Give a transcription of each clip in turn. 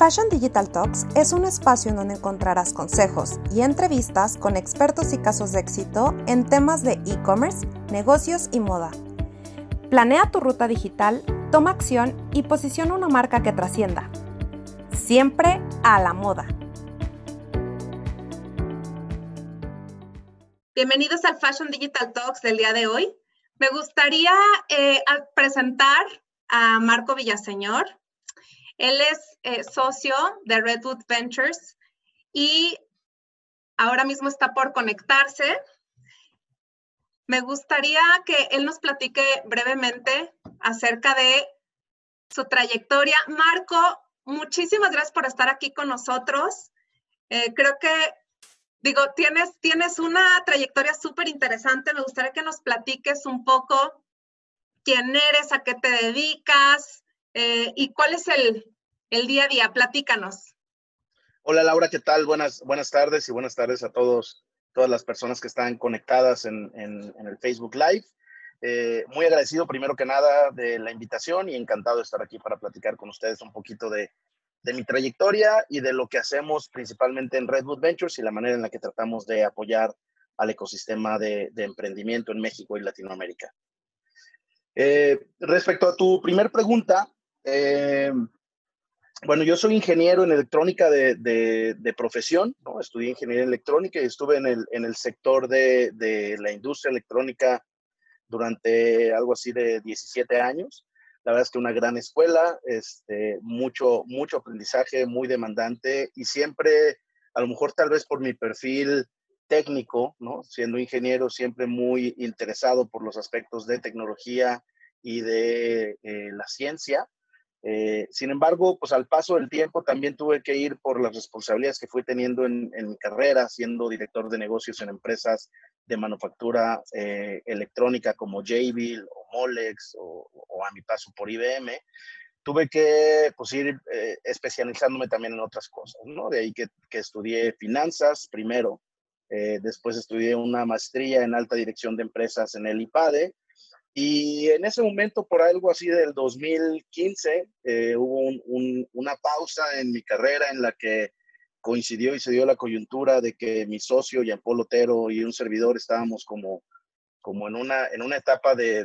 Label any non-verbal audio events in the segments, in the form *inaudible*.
Fashion Digital Talks es un espacio en donde encontrarás consejos y entrevistas con expertos y casos de éxito en temas de e-commerce, negocios y moda. Planea tu ruta digital, toma acción y posiciona una marca que trascienda. Siempre a la moda. Bienvenidos al Fashion Digital Talks del día de hoy. Me gustaría eh, presentar a Marco Villaseñor. Él es eh, socio de Redwood Ventures y ahora mismo está por conectarse. Me gustaría que él nos platique brevemente acerca de su trayectoria. Marco, muchísimas gracias por estar aquí con nosotros. Eh, creo que, digo, tienes, tienes una trayectoria súper interesante. Me gustaría que nos platiques un poco quién eres, a qué te dedicas eh, y cuál es el, el día a día. Platícanos. Hola Laura, ¿qué tal? Buenas, buenas tardes y buenas tardes a todos, todas las personas que están conectadas en, el Facebook Live. Eh, muy agradecido primero que nada de la invitación y encantado de estar aquí para platicar con ustedes un poquito de, mi trayectoria y de lo que hacemos principalmente en Redwood Ventures y la manera en la que tratamos de apoyar al ecosistema de, emprendimiento en México y Latinoamérica. Eh, respecto a tu primer pregunta, eh, bueno, yo soy ingeniero en electrónica de, de, profesión, ¿no? estudié ingeniería electrónica y estuve en el, en el sector de, de, la industria electrónica durante algo así de 17 años. La verdad es que una gran escuela, este, mucho, mucho aprendizaje, muy demandante y siempre, a lo mejor tal vez por mi perfil técnico, ¿no? siendo ingeniero, siempre muy interesado por los aspectos de tecnología y de eh, la ciencia eh, sin embargo, pues al paso del tiempo también tuve que ir por las responsabilidades que fui teniendo en, mi carrera, siendo director de negocios en empresas de manufactura eh, electrónica como Jabil o Molex o, a mi paso por IBM. Tuve que pues, ir eh, especializándome también en otras cosas, ¿no? De ahí que, que estudié finanzas primero, después estudié una maestría en alta dirección de empresas en el IPADE y en ese momento, por algo así del 2015, eh, hubo una pausa en mi carrera en la que coincidió y se dio la coyuntura de que mi socio, Jean Paul Otero, y un servidor estábamos como, como en, una, en una etapa de,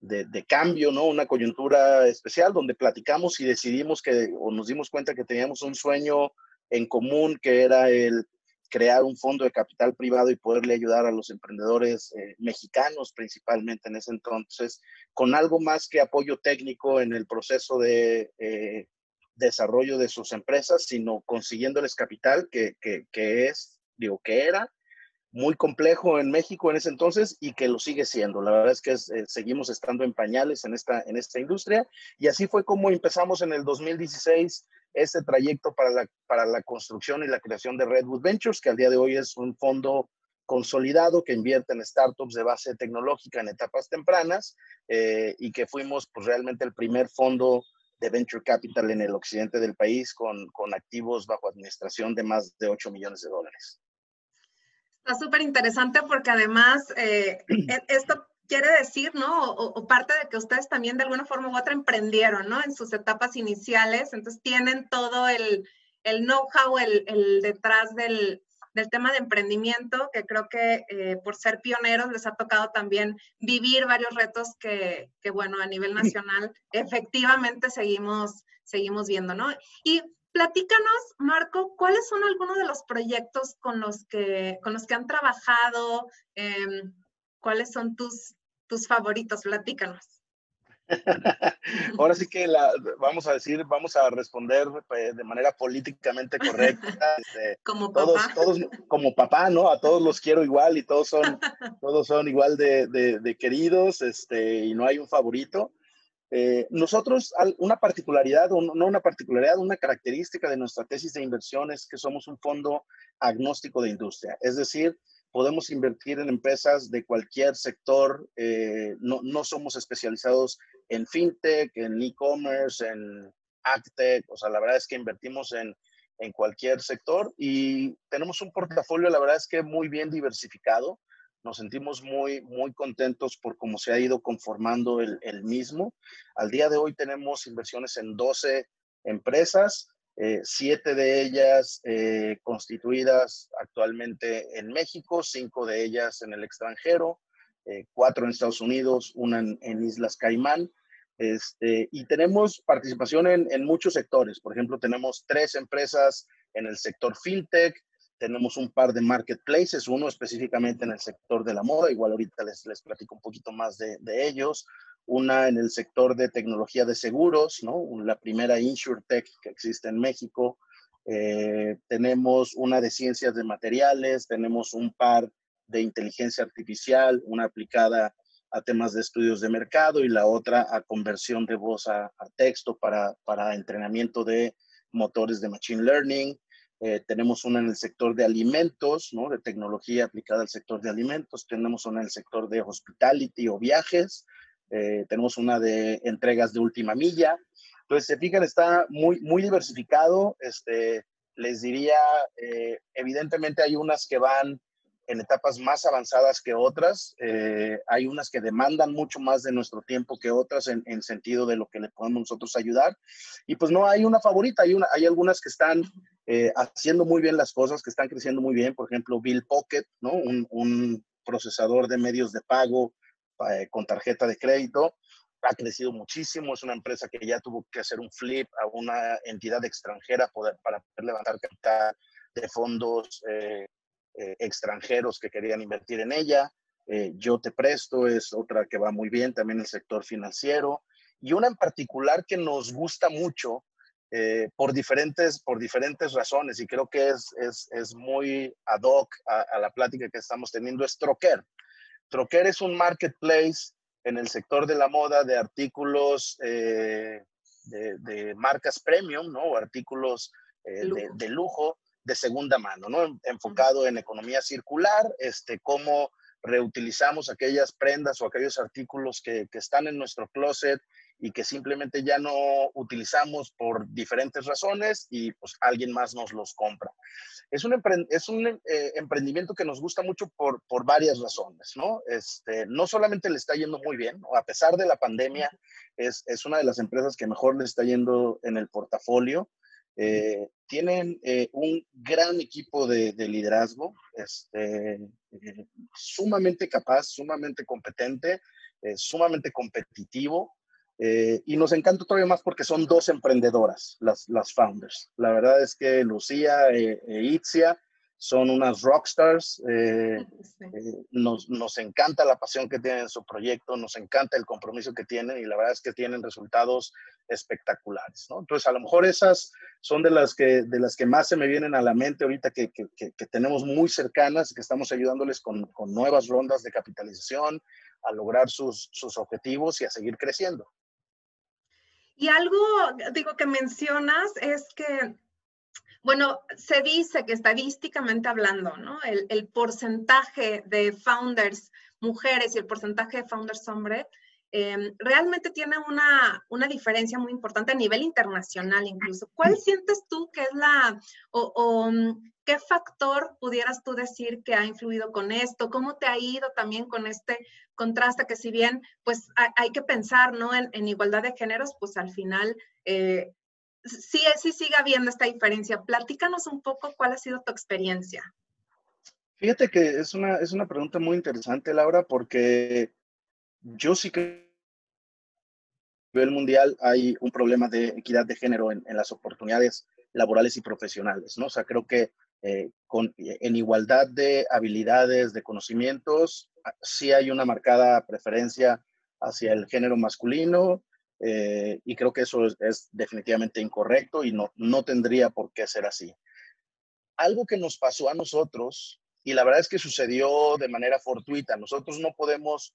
de, cambio, ¿no? Una coyuntura especial donde platicamos y decidimos que, o nos dimos cuenta que teníamos un sueño en común, que era el crear un fondo de capital privado y poderle ayudar a los emprendedores eh, mexicanos principalmente en ese entonces, con algo más que apoyo técnico en el proceso de eh, desarrollo de sus empresas, sino consiguiéndoles capital que, que, es, digo, que era muy complejo en México en ese entonces y que lo sigue siendo. La verdad es que eh, seguimos estando en pañales en esta, en esta industria y así fue como empezamos en el 2016 este trayecto para la, para la construcción y la creación de Redwood Ventures, que al día de hoy es un fondo consolidado que invierte en startups de base tecnológica en etapas tempranas eh, y que fuimos pues, realmente el primer fondo de venture capital en el occidente del país con, con activos bajo administración de más de 8 millones de dólares. Está súper interesante porque además eh, *clears throat* e-, esto quiere decir, ¿no? O, parte de que ustedes también de alguna forma u otra emprendieron, ¿no? En sus etapas iniciales, entonces tienen todo el, el know-how, el, el, detrás del, del, tema de emprendimiento, que creo que eh, por ser pioneros les ha tocado también vivir varios retos que, que, bueno, a nivel *clears throat* nacional efectivamente seguimos, seguimos viendo, ¿no? Y platícanos, Marco, ¿cuáles son algunos de los proyectos con los que, con los que han trabajado? Eh, ¿Cuáles son tus, tus favoritos? Platícanos. *laughs* Ahora sí que la, vamos a decir, vamos a responder pues, de manera políticamente correcta. *laughs* Este, como todos, papá. Todos, como papá, ¿no? A todos los quiero igual y todos son, *laughs* todos son igual de, de, queridos este, y no hay un favorito. Eh, nosotros, una particularidad, no una particularidad, una característica de nuestra tesis de inversión es que somos un fondo agnóstico de industria. Es decir, podemos invertir en empresas de cualquier sector, eh, no, no, somos especializados en fintech, en e-commerce, en agtech, o sea, la verdad es que invertimos en, en, cualquier sector y tenemos un portafolio, la verdad es que muy bien diversificado. Nos sentimos muy, muy contentos por cómo se ha ido conformando el, el mismo. Al día de hoy tenemos inversiones en 12 empresas eh, siete de ellas eh, constituidas actualmente en México, cinco de ellas en el extranjero, eh, cuatro en Estados Unidos, una en, Islas Caimán. Este, y tenemos participación en, en, muchos sectores. Por ejemplo, tenemos tres empresas en el sector fintech, tenemos un par de marketplaces, uno específicamente en el sector de la moda, igual ahorita les, les platico un poquito más de, de ellos, una en el sector de tecnología de seguros, ¿no? la primera InsurTech que existe en México. Eh, tenemos una de ciencias de materiales, tenemos un par de inteligencia artificial, una aplicada a temas de estudios de mercado y la otra a conversión de voz a, texto para, para, entrenamiento de motores de machine learning. Eh, tenemos una en el sector de alimentos, ¿no? de tecnología aplicada al sector de alimentos. Tenemos una en el sector de hospitality o viajes. Eh, tenemos una de entregas de última milla. Entonces, se fijan, está muy, muy diversificado. Este, les diría, eh, evidentemente hay unas que van en etapas más avanzadas que otras. Eh, hay unas que demandan mucho más de nuestro tiempo que otras en, en, sentido de lo que le podemos nosotros ayudar. Y pues no hay una favorita, hay, una, hay algunas que están haciendo muy bien las cosas, que están creciendo muy bien. Por ejemplo, Bill Pocket, ¿no? un, un procesador de medios de pago eh, con tarjeta de crédito. Ha crecido muchísimo, es una empresa que ya tuvo que hacer un flip a una entidad extranjera poder, para poder levantar capital de fondos eh, eh, extranjeros que querían invertir en ella. Yo te presto es otra que va muy bien, también el sector financiero. Y una en particular que nos gusta mucho por, diferentes, por diferentes razones y creo que es, es, es muy ad hoc a, a, la plática que estamos teniendo, es Troquer. Troquer es un marketplace en el sector de la moda de artículos eh, de, marcas premium, ¿no? O artículos eh, De, lujo de segunda mano, ¿no? Enfocado en economía circular, este, cómo reutilizamos aquellas prendas o aquellos artículos que, que están en nuestro closet y que simplemente ya no utilizamos por diferentes razones y pues alguien más nos los compra. Es un, es un eh, emprendimiento que nos gusta mucho por, por varias razones, ¿no? Este, no solamente le está yendo muy bien, a pesar de la pandemia, es, es, una de las empresas que mejor le está yendo en el portafolio. Eh, tienen eh, un gran equipo de, de liderazgo, este, sumamente capaz, sumamente competente, sumamente competitivo. Eh, y nos encanta todavía más porque son dos emprendedoras, las, las founders. La verdad es que Lucía e, e Itzia son unas rockstars. Eh, *laughs* eh, nos, nos, encanta la pasión que tienen en su proyecto, nos encanta el compromiso que tienen y la verdad es que tienen resultados espectaculares. ¿no? Entonces, a lo mejor esas son de las que, de las que más se me vienen a la mente ahorita que, que, que tenemos muy cercanas, que estamos ayudándoles con, con nuevas rondas de capitalización a lograr sus, sus objetivos y a seguir creciendo. Y algo, digo, que mencionas es que, bueno, se dice que estadísticamente hablando, ¿no? El, porcentaje de founders mujeres y el porcentaje de founders hombres Em, realmente tiene una, una, diferencia muy importante a nivel internacional incluso. ¿Cuál sientes tú que es la, o, mm, qué factor pudieras tú decir que ha influido con esto? ¿Cómo te ha ido también con este contraste que si bien pues hay, que pensar, ¿no? En, en, igualdad de géneros, pues al final... Eh, sí, sí sigue habiendo esta diferencia. Platícanos un poco cuál ha sido tu experiencia. Fíjate que es una, es una pregunta muy interesante, Laura, porque yo sí que nivel mundial hay un problema de equidad de género en, las oportunidades laborales y profesionales, ¿no? O sea, creo que eh, con, en igualdad de habilidades, de conocimientos, ah, sí hay una marcada preferencia hacia el género masculino eh, y creo que eso es, es, definitivamente incorrecto y no, no tendría por qué ser así. Algo que nos pasó a nosotros, y la verdad es que sucedió de manera fortuita, nosotros no podemos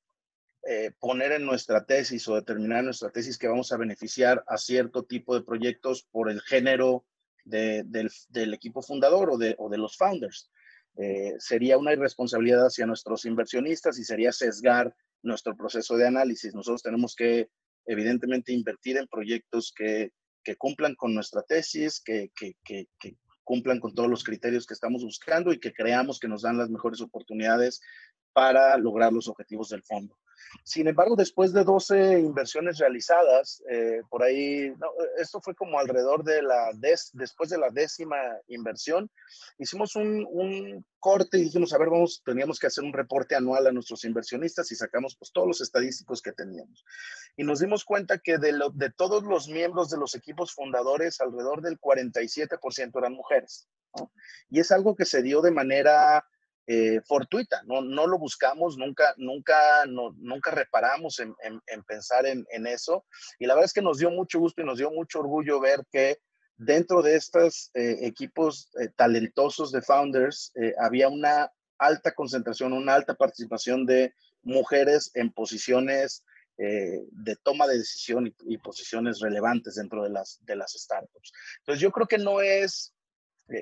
eh, poner en nuestra tesis o determinar en nuestra tesis que vamos a beneficiar a cierto tipo de proyectos por el género del, equipo fundador o de, o los founders. Eh, sería una irresponsabilidad hacia nuestros inversionistas y sería sesgar nuestro proceso de análisis. Nosotros tenemos que, evidentemente, invertir en proyectos que, cumplan con nuestra tesis, que, que, cumplan con todos los criterios que estamos buscando y que creamos que nos dan las mejores oportunidades para lograr los objetivos del fondo. Sin embargo, después de 12 inversiones realizadas, eh, por ahí, esto fue como alrededor de la, después de la décima inversión, hicimos un, un, corte y dijimos, a ver, vamos, teníamos que hacer un reporte anual a nuestros inversionistas y sacamos pues todos los estadísticos que teníamos. Y nos dimos cuenta que de, lo, de todos los miembros de los equipos fundadores, alrededor del 47% eran mujeres. Y es algo que se dio de manera eh, fortuita, no, no lo buscamos, nunca, nunca, nunca reparamos en, en, pensar en, en, eso. Y la verdad es que nos dio mucho gusto y nos dio mucho orgullo ver que dentro de estos eh, equipos eh, talentosos de founders había una alta concentración, una alta participación de mujeres en posiciones de toma de decisión y, y, posiciones relevantes dentro de las, de las startups. Entonces yo creo que no es,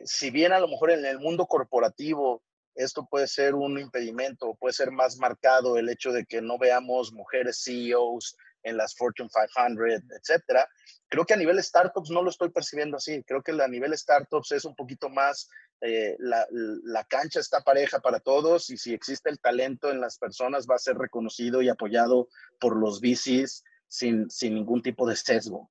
si bien a lo mejor en el mundo corporativo esto puede ser un impedimento, puede ser más marcado el hecho de que no veamos mujeres CEOs en las Fortune 500, etcétera. Creo que a nivel startups no lo estoy percibiendo así. Creo que a nivel startups es un poquito más, eh, la, la, cancha está pareja para todos y si existe el talento en las personas va a ser reconocido y apoyado por los VCs sin, sin ningún tipo de sesgo.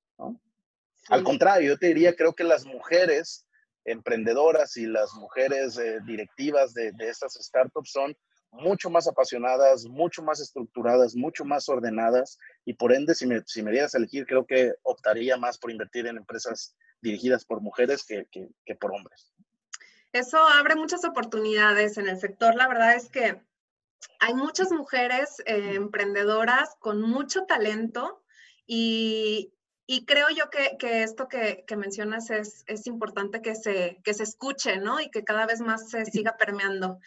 Al contrario, yo te diría, creo que las mujeres emprendedoras y las mujeres eh, directivas de, estas startups son mucho más apasionadas, mucho más estructuradas, mucho más ordenadas y por ende, si me, si me dieras elegir, creo que optaría más por invertir en empresas dirigidas por mujeres que, que, por hombres. Eso abre muchas oportunidades en el sector. La verdad es que hay muchas mujeres eh, emprendedoras con mucho talento y, y creo yo que, que esto que, que mencionas es, es, importante que se, que se escuche, ¿no? Y que cada vez más se siga permeando.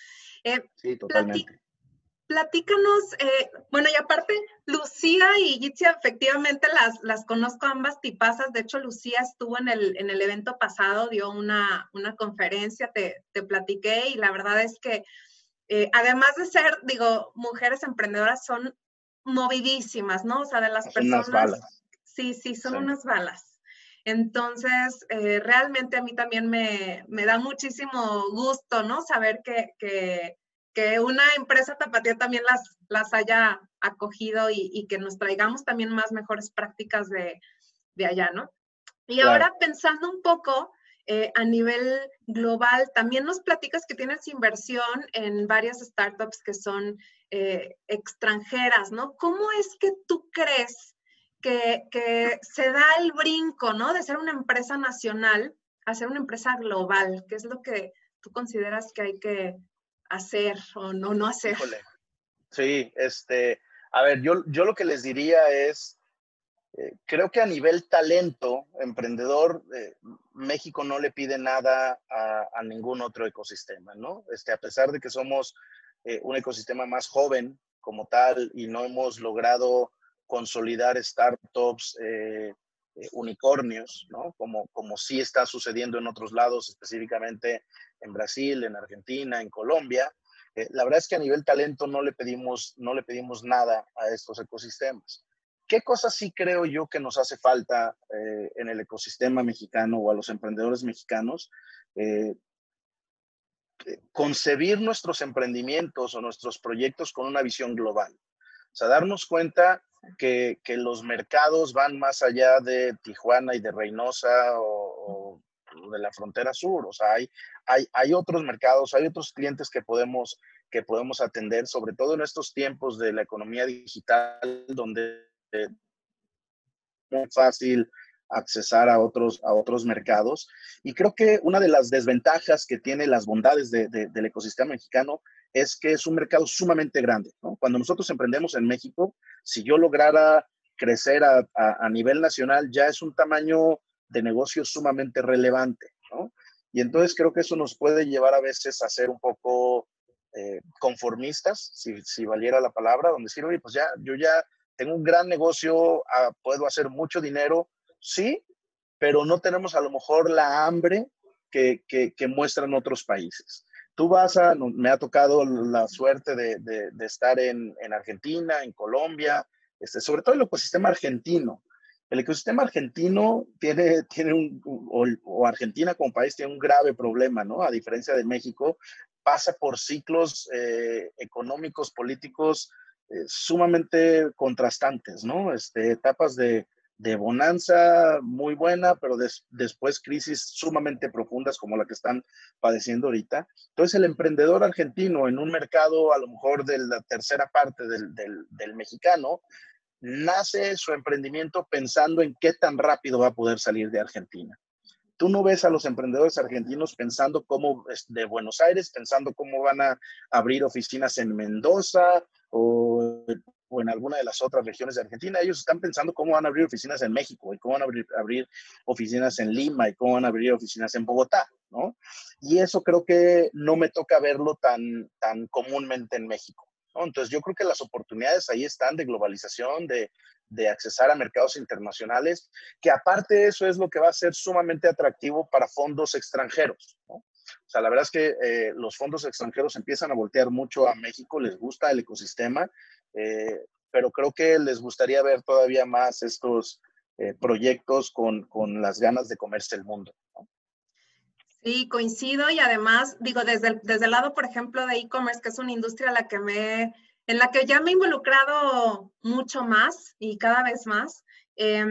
Eh, sí, totalmente. platícanos, eh, bueno, y aparte, Lucía y Gitzia, efectivamente las, las conozco ambas tipazas. De hecho, Lucía estuvo en el, en el evento pasado, dio una, una conferencia, te, te, platiqué, y la verdad es que, eh, además de ser, digo, mujeres emprendedoras, son movidísimas, ¿no? O sea, de las personas Sí, sí, son unas balas. Entonces, eh, realmente a mí también me, da muchísimo gusto, ¿no? Saber que, una empresa tapatía también las, las haya acogido y, que nos traigamos también más mejores prácticas de, allá, ¿no? Y ahora pensando un poco eh, a nivel global, también nos platicas que tienes inversión en varias startups que son eh, extranjeras, ¿no? ¿Cómo es que tú crees que, se da el brinco, ¿no? De ser una empresa nacional a ser una empresa global. ¿Qué es lo que tú consideras que hay que hacer o no, no hacer? Sí, este, a ver, yo, yo lo que les diría es, eh, creo que a nivel talento, emprendedor, eh, México no le pide nada a, ningún otro ecosistema, ¿no? Este, a pesar de que somos eh, un ecosistema más joven como tal y no hemos logrado consolidar startups eh, eh, unicornios, ¿no? Como, como sí está sucediendo en otros lados, específicamente en Brasil, en Argentina, en Colombia. Eh, la verdad es que a nivel talento no le pedimos, no le pedimos nada a estos ecosistemas. ¿Qué cosas sí creo yo que nos hace falta en el ecosistema mexicano o a los emprendedores mexicanos? concebir nuestros emprendimientos o nuestros proyectos con una visión global. O sea, darnos cuenta que, los mercados van más allá de Tijuana y de Reynosa o, de la frontera sur. O sea, hay, hay, hay, otros mercados, hay otros clientes que podemos, que podemos atender, sobre todo en estos tiempos de la economía digital, donde es muy fácil accesar a otros, a otros mercados. Y creo que una de las desventajas que tiene las bondades del ecosistema mexicano es que es un mercado sumamente grande. Cuando nosotros emprendemos en México, si yo lograra crecer a, a, nivel nacional, ya es un tamaño de negocio sumamente relevante. Y entonces creo que eso nos puede llevar a veces a ser un poco eh, conformistas, si, si, valiera la palabra, donde decir, oye, pues ya, yo ya tengo un gran negocio, ah, puedo hacer mucho dinero, sí, pero no tenemos a lo mejor la hambre que, que, que muestran otros países. Tú vas a, me ha tocado la suerte de, de, estar en, en, Argentina, en Colombia, este, sobre todo el ecosistema argentino. El ecosistema argentino tiene, tiene un, o, Argentina como país tiene un grave problema, ¿no? A diferencia de México, pasa por ciclos eh, económicos, políticos sumamente contrastantes, ¿no? Este, etapas de, de bonanza muy buena, pero después crisis sumamente profundas como la que están padeciendo ahorita. Entonces el emprendedor argentino en un mercado a lo mejor de la tercera parte del, del, mexicano, nace su emprendimiento pensando en qué tan rápido va a poder salir de Argentina. Tú no ves a los emprendedores argentinos pensando cómo, de Buenos Aires, pensando cómo van a abrir oficinas en Mendoza o o en alguna de las otras regiones de Argentina, ellos están pensando cómo van a abrir oficinas en México y cómo van a abrir, oficinas en Lima y cómo van a abrir oficinas en Bogotá, ¿no? Y eso creo que no me toca verlo tan, tan comúnmente en México. ¿no? Entonces yo creo que las oportunidades ahí están de globalización, de, de accesar a mercados internacionales, que aparte de eso es lo que va a ser sumamente atractivo para fondos extranjeros. ¿no? O sea, la verdad es que eh, los fondos extranjeros empiezan a voltear mucho a México, les gusta el ecosistema eh, pero creo que les gustaría ver todavía más estos eh, proyectos con, con, las ganas de comerse el mundo. Sí, coincido y además, digo, desde el, desde el lado, por ejemplo, de e-commerce, que es una industria la que me, en la que ya me he involucrado mucho más y cada vez más, eh,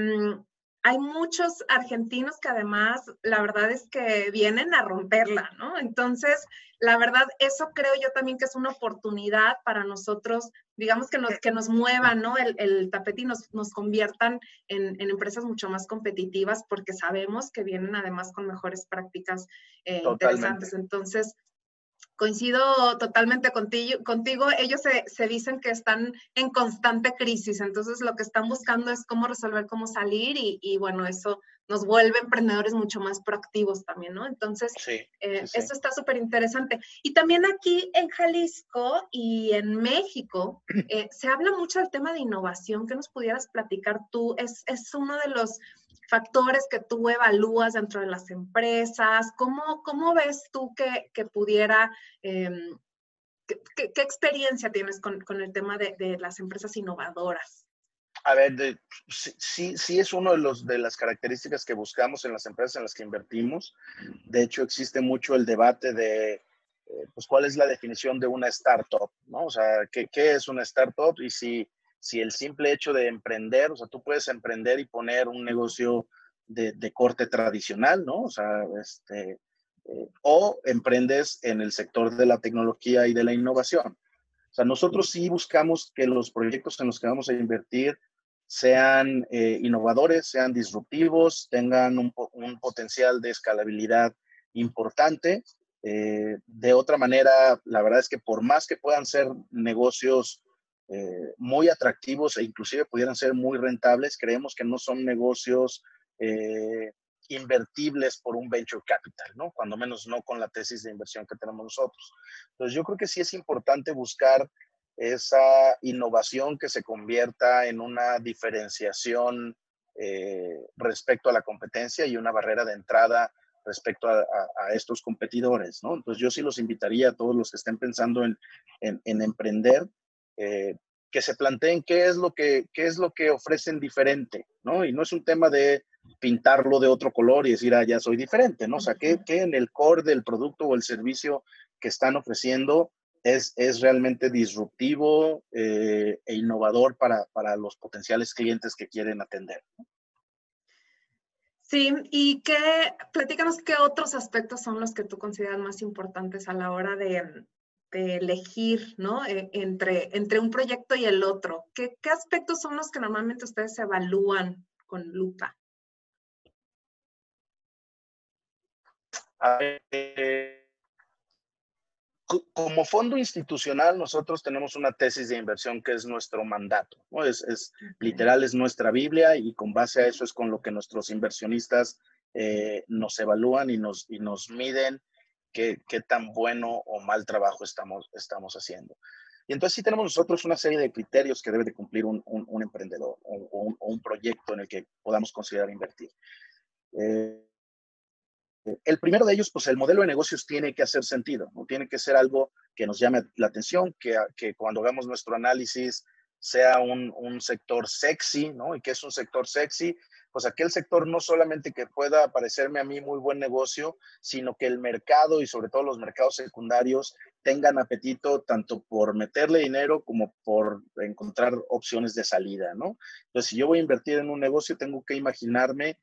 hay muchos argentinos que además, la verdad es que vienen a romperla, ¿no? Entonces, la verdad, eso creo yo también que es una oportunidad para nosotros, digamos que nos, que nos muevan, ¿no? El, el tapete y nos, nos conviertan en, en, empresas mucho más competitivas porque sabemos que vienen además con mejores prácticas eh, interesantes. Entonces, coincido totalmente contigo. contigo. Ellos se, dicen que están en constante crisis, entonces lo que están buscando es cómo resolver, cómo salir y, bueno, eso nos vuelve emprendedores mucho más proactivos también, ¿no? Entonces, eh, eso está súper interesante. Y también aquí en Jalisco y en México *clears throat* eh, se habla mucho del tema de innovación. ¿Qué nos pudieras platicar tú? Es, es uno de los factores que tú evalúas dentro de las empresas? ¿Cómo, cómo ves tú que, que pudiera, em, qué, experiencia tienes con, con el tema de, de, las empresas innovadoras? A ver, sí, sí es uno de, de las características que buscamos en las empresas en las que invertimos. De hecho, existe mucho el debate de, eh, pues, cuál es la definición de una startup, ¿no? O sea, ¿qué, qué es una startup? Y si si el simple hecho de emprender, o sea, tú puedes emprender y poner un negocio de, corte tradicional, ¿no? O sea, este, eh, o emprendes en el sector de la tecnología y de la innovación. O sea, nosotros sí buscamos que los proyectos en los que vamos a invertir sean eh, innovadores, sean disruptivos, tengan un, potencial de escalabilidad importante. Eh, de otra manera, la verdad es que por más que puedan ser negocios eh, muy atractivos e inclusive pudieran ser muy rentables, creemos que no son negocios eh, invertibles por un venture capital, ¿no? Cuando menos no con la tesis de inversión que tenemos nosotros. Entonces yo creo que sí es importante buscar esa innovación que se convierta en una diferenciación eh, respecto a la competencia y una barrera de entrada respecto a, estos competidores, ¿no? Entonces yo sí los invitaría a todos los que estén pensando en, en emprender eh, que se planteen qué es lo que qué es lo que ofrecen diferente, ¿no? Y no es un tema de pintarlo de otro color y decir, ah, ya soy diferente, ¿no? O sea, que, en el core del producto o el servicio que están ofreciendo es, es realmente disruptivo eh, e innovador para, para los potenciales clientes que quieren atender. Sí, y qué, platícanos qué otros aspectos son los que tú consideras más importantes a la hora de, elegir, ¿no? E, entre, entre un proyecto y el otro. ¿Qué, ¿Qué, aspectos son los que normalmente ustedes evalúan con lupa? como fondo institucional, nosotros tenemos una tesis de inversión que es nuestro mandato, ¿no? Es, es literal, es nuestra Biblia y con base a eso es con lo que nuestros inversionistas eh, nos evalúan y nos, y nos miden qué, tan bueno o mal trabajo estamos, estamos haciendo. Y entonces sí tenemos nosotros una serie de criterios que debe de cumplir un, un, emprendedor o, un, proyecto en el que podamos considerar invertir. Eh, el primero de ellos, pues el modelo de negocios tiene que hacer sentido, ¿no? tiene que ser algo que nos llame la atención, que, que cuando hagamos nuestro análisis sea un, un, sector sexy, ¿no? ¿Y qué es un sector sexy? Pues aquel sector no solamente que pueda parecerme a mí muy buen negocio, sino que el mercado y sobre todo los mercados secundarios tengan apetito tanto por meterle dinero como por encontrar opciones de salida, ¿no? Entonces, si yo voy a invertir en un negocio, tengo que imaginarme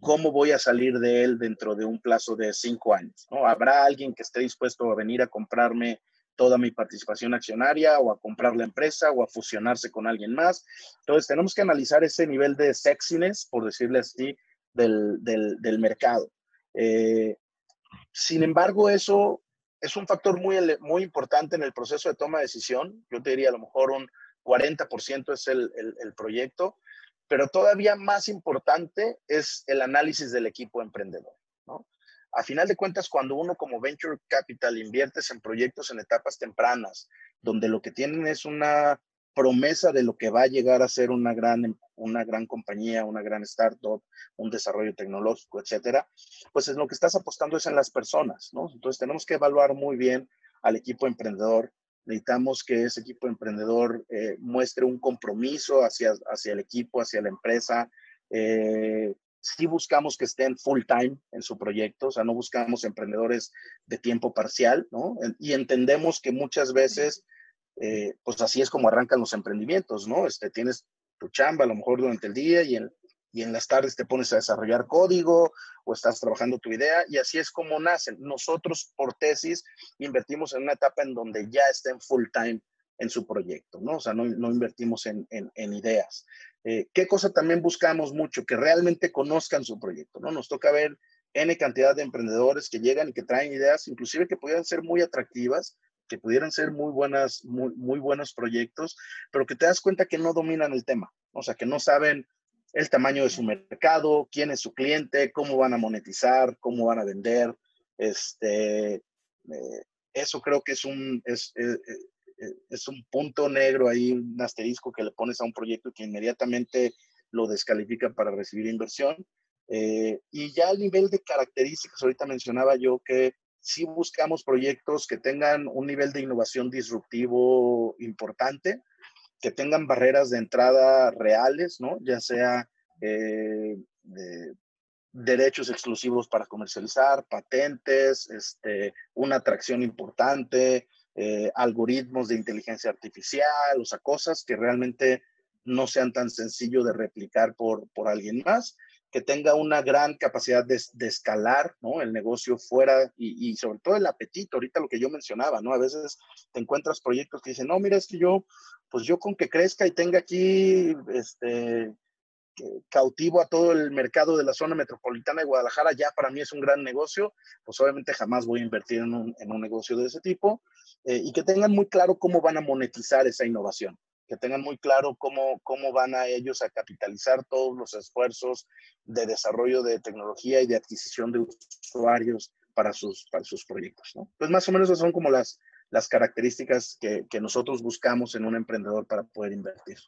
cómo voy a salir de él dentro de un plazo de cinco años, ¿no? ¿Habrá alguien que esté dispuesto a venir a comprarme toda mi participación accionaria o a comprar la empresa o a fusionarse con alguien más. Entonces, tenemos que analizar ese nivel de sexiness, por decirle así, del, del, mercado. Eh, sin embargo, eso es un factor muy, muy importante en el proceso de toma de decisión. Yo te diría a lo mejor un 40% es el, el, el proyecto, pero todavía más importante es el análisis del equipo emprendedor. A final de cuentas, cuando uno como venture capital inviertes en proyectos en etapas tempranas, donde lo que tienen es una promesa de lo que va a llegar a ser una gran, una gran compañía, una gran startup, un desarrollo tecnológico, etcétera, pues es lo que estás apostando es en las personas, ¿no? Entonces tenemos que evaluar muy bien al equipo emprendedor. Necesitamos que ese equipo emprendedor eh, muestre un compromiso hacia, hacia el equipo, hacia la empresa, eh, sí buscamos que estén full time en su proyecto, o sea, no buscamos emprendedores de tiempo parcial, ¿no? Y entendemos que muchas veces, eh, pues así es como arrancan los emprendimientos, ¿no? Este, tienes tu chamba a lo mejor durante el día y en, y en las tardes te pones a desarrollar código o estás trabajando tu idea y así es como nacen. Nosotros por tesis invertimos en una etapa en donde ya estén full time en su proyecto, ¿no? O sea, no, no invertimos en, en, en ideas. Eh, ¿Qué cosa también buscamos mucho? Que realmente conozcan su proyecto, ¿no? Nos toca ver N cantidad de emprendedores que llegan y que traen ideas, inclusive que pudieran ser muy atractivas, que pudieran ser muy buenas, muy, muy buenos proyectos, pero que te das cuenta que no dominan el tema, o sea, que no saben el tamaño de su mercado, quién es su cliente, cómo van a monetizar, cómo van a vender. Este, eh, eso creo que es un, eh, es un punto negro ahí, un asterisco que le pones a un proyecto que inmediatamente lo descalifica para recibir inversión. Eh, y ya a nivel de características, ahorita mencionaba yo que sí buscamos proyectos que tengan un nivel de innovación disruptivo importante, que tengan barreras de entrada reales, ¿no? Ya sea eh, derechos exclusivos para comercializar, patentes, este, una atracción importante, eh, algoritmos de inteligencia artificial, o sea, cosas que realmente no sean tan sencillo de replicar por, por alguien más, que tenga una gran capacidad de, escalar, ¿no? El negocio fuera y, sobre todo el apetito, ahorita lo que yo mencionaba, ¿no? A veces te encuentras proyectos que dicen, no, mira, es que yo, pues yo con que crezca y tenga aquí, este, cautivo a todo el mercado de la zona metropolitana de Guadalajara, ya para mí es un gran negocio, pues obviamente jamás voy a invertir en un, en un negocio de ese tipo eh, y que tengan muy claro cómo van a monetizar esa innovación, que tengan muy claro cómo, cómo van a ellos a capitalizar todos los esfuerzos de desarrollo de tecnología y de adquisición de usuarios para sus, para sus proyectos. ¿no? Pues más o menos esas son como las, las características que, que nosotros buscamos en un emprendedor para poder invertir.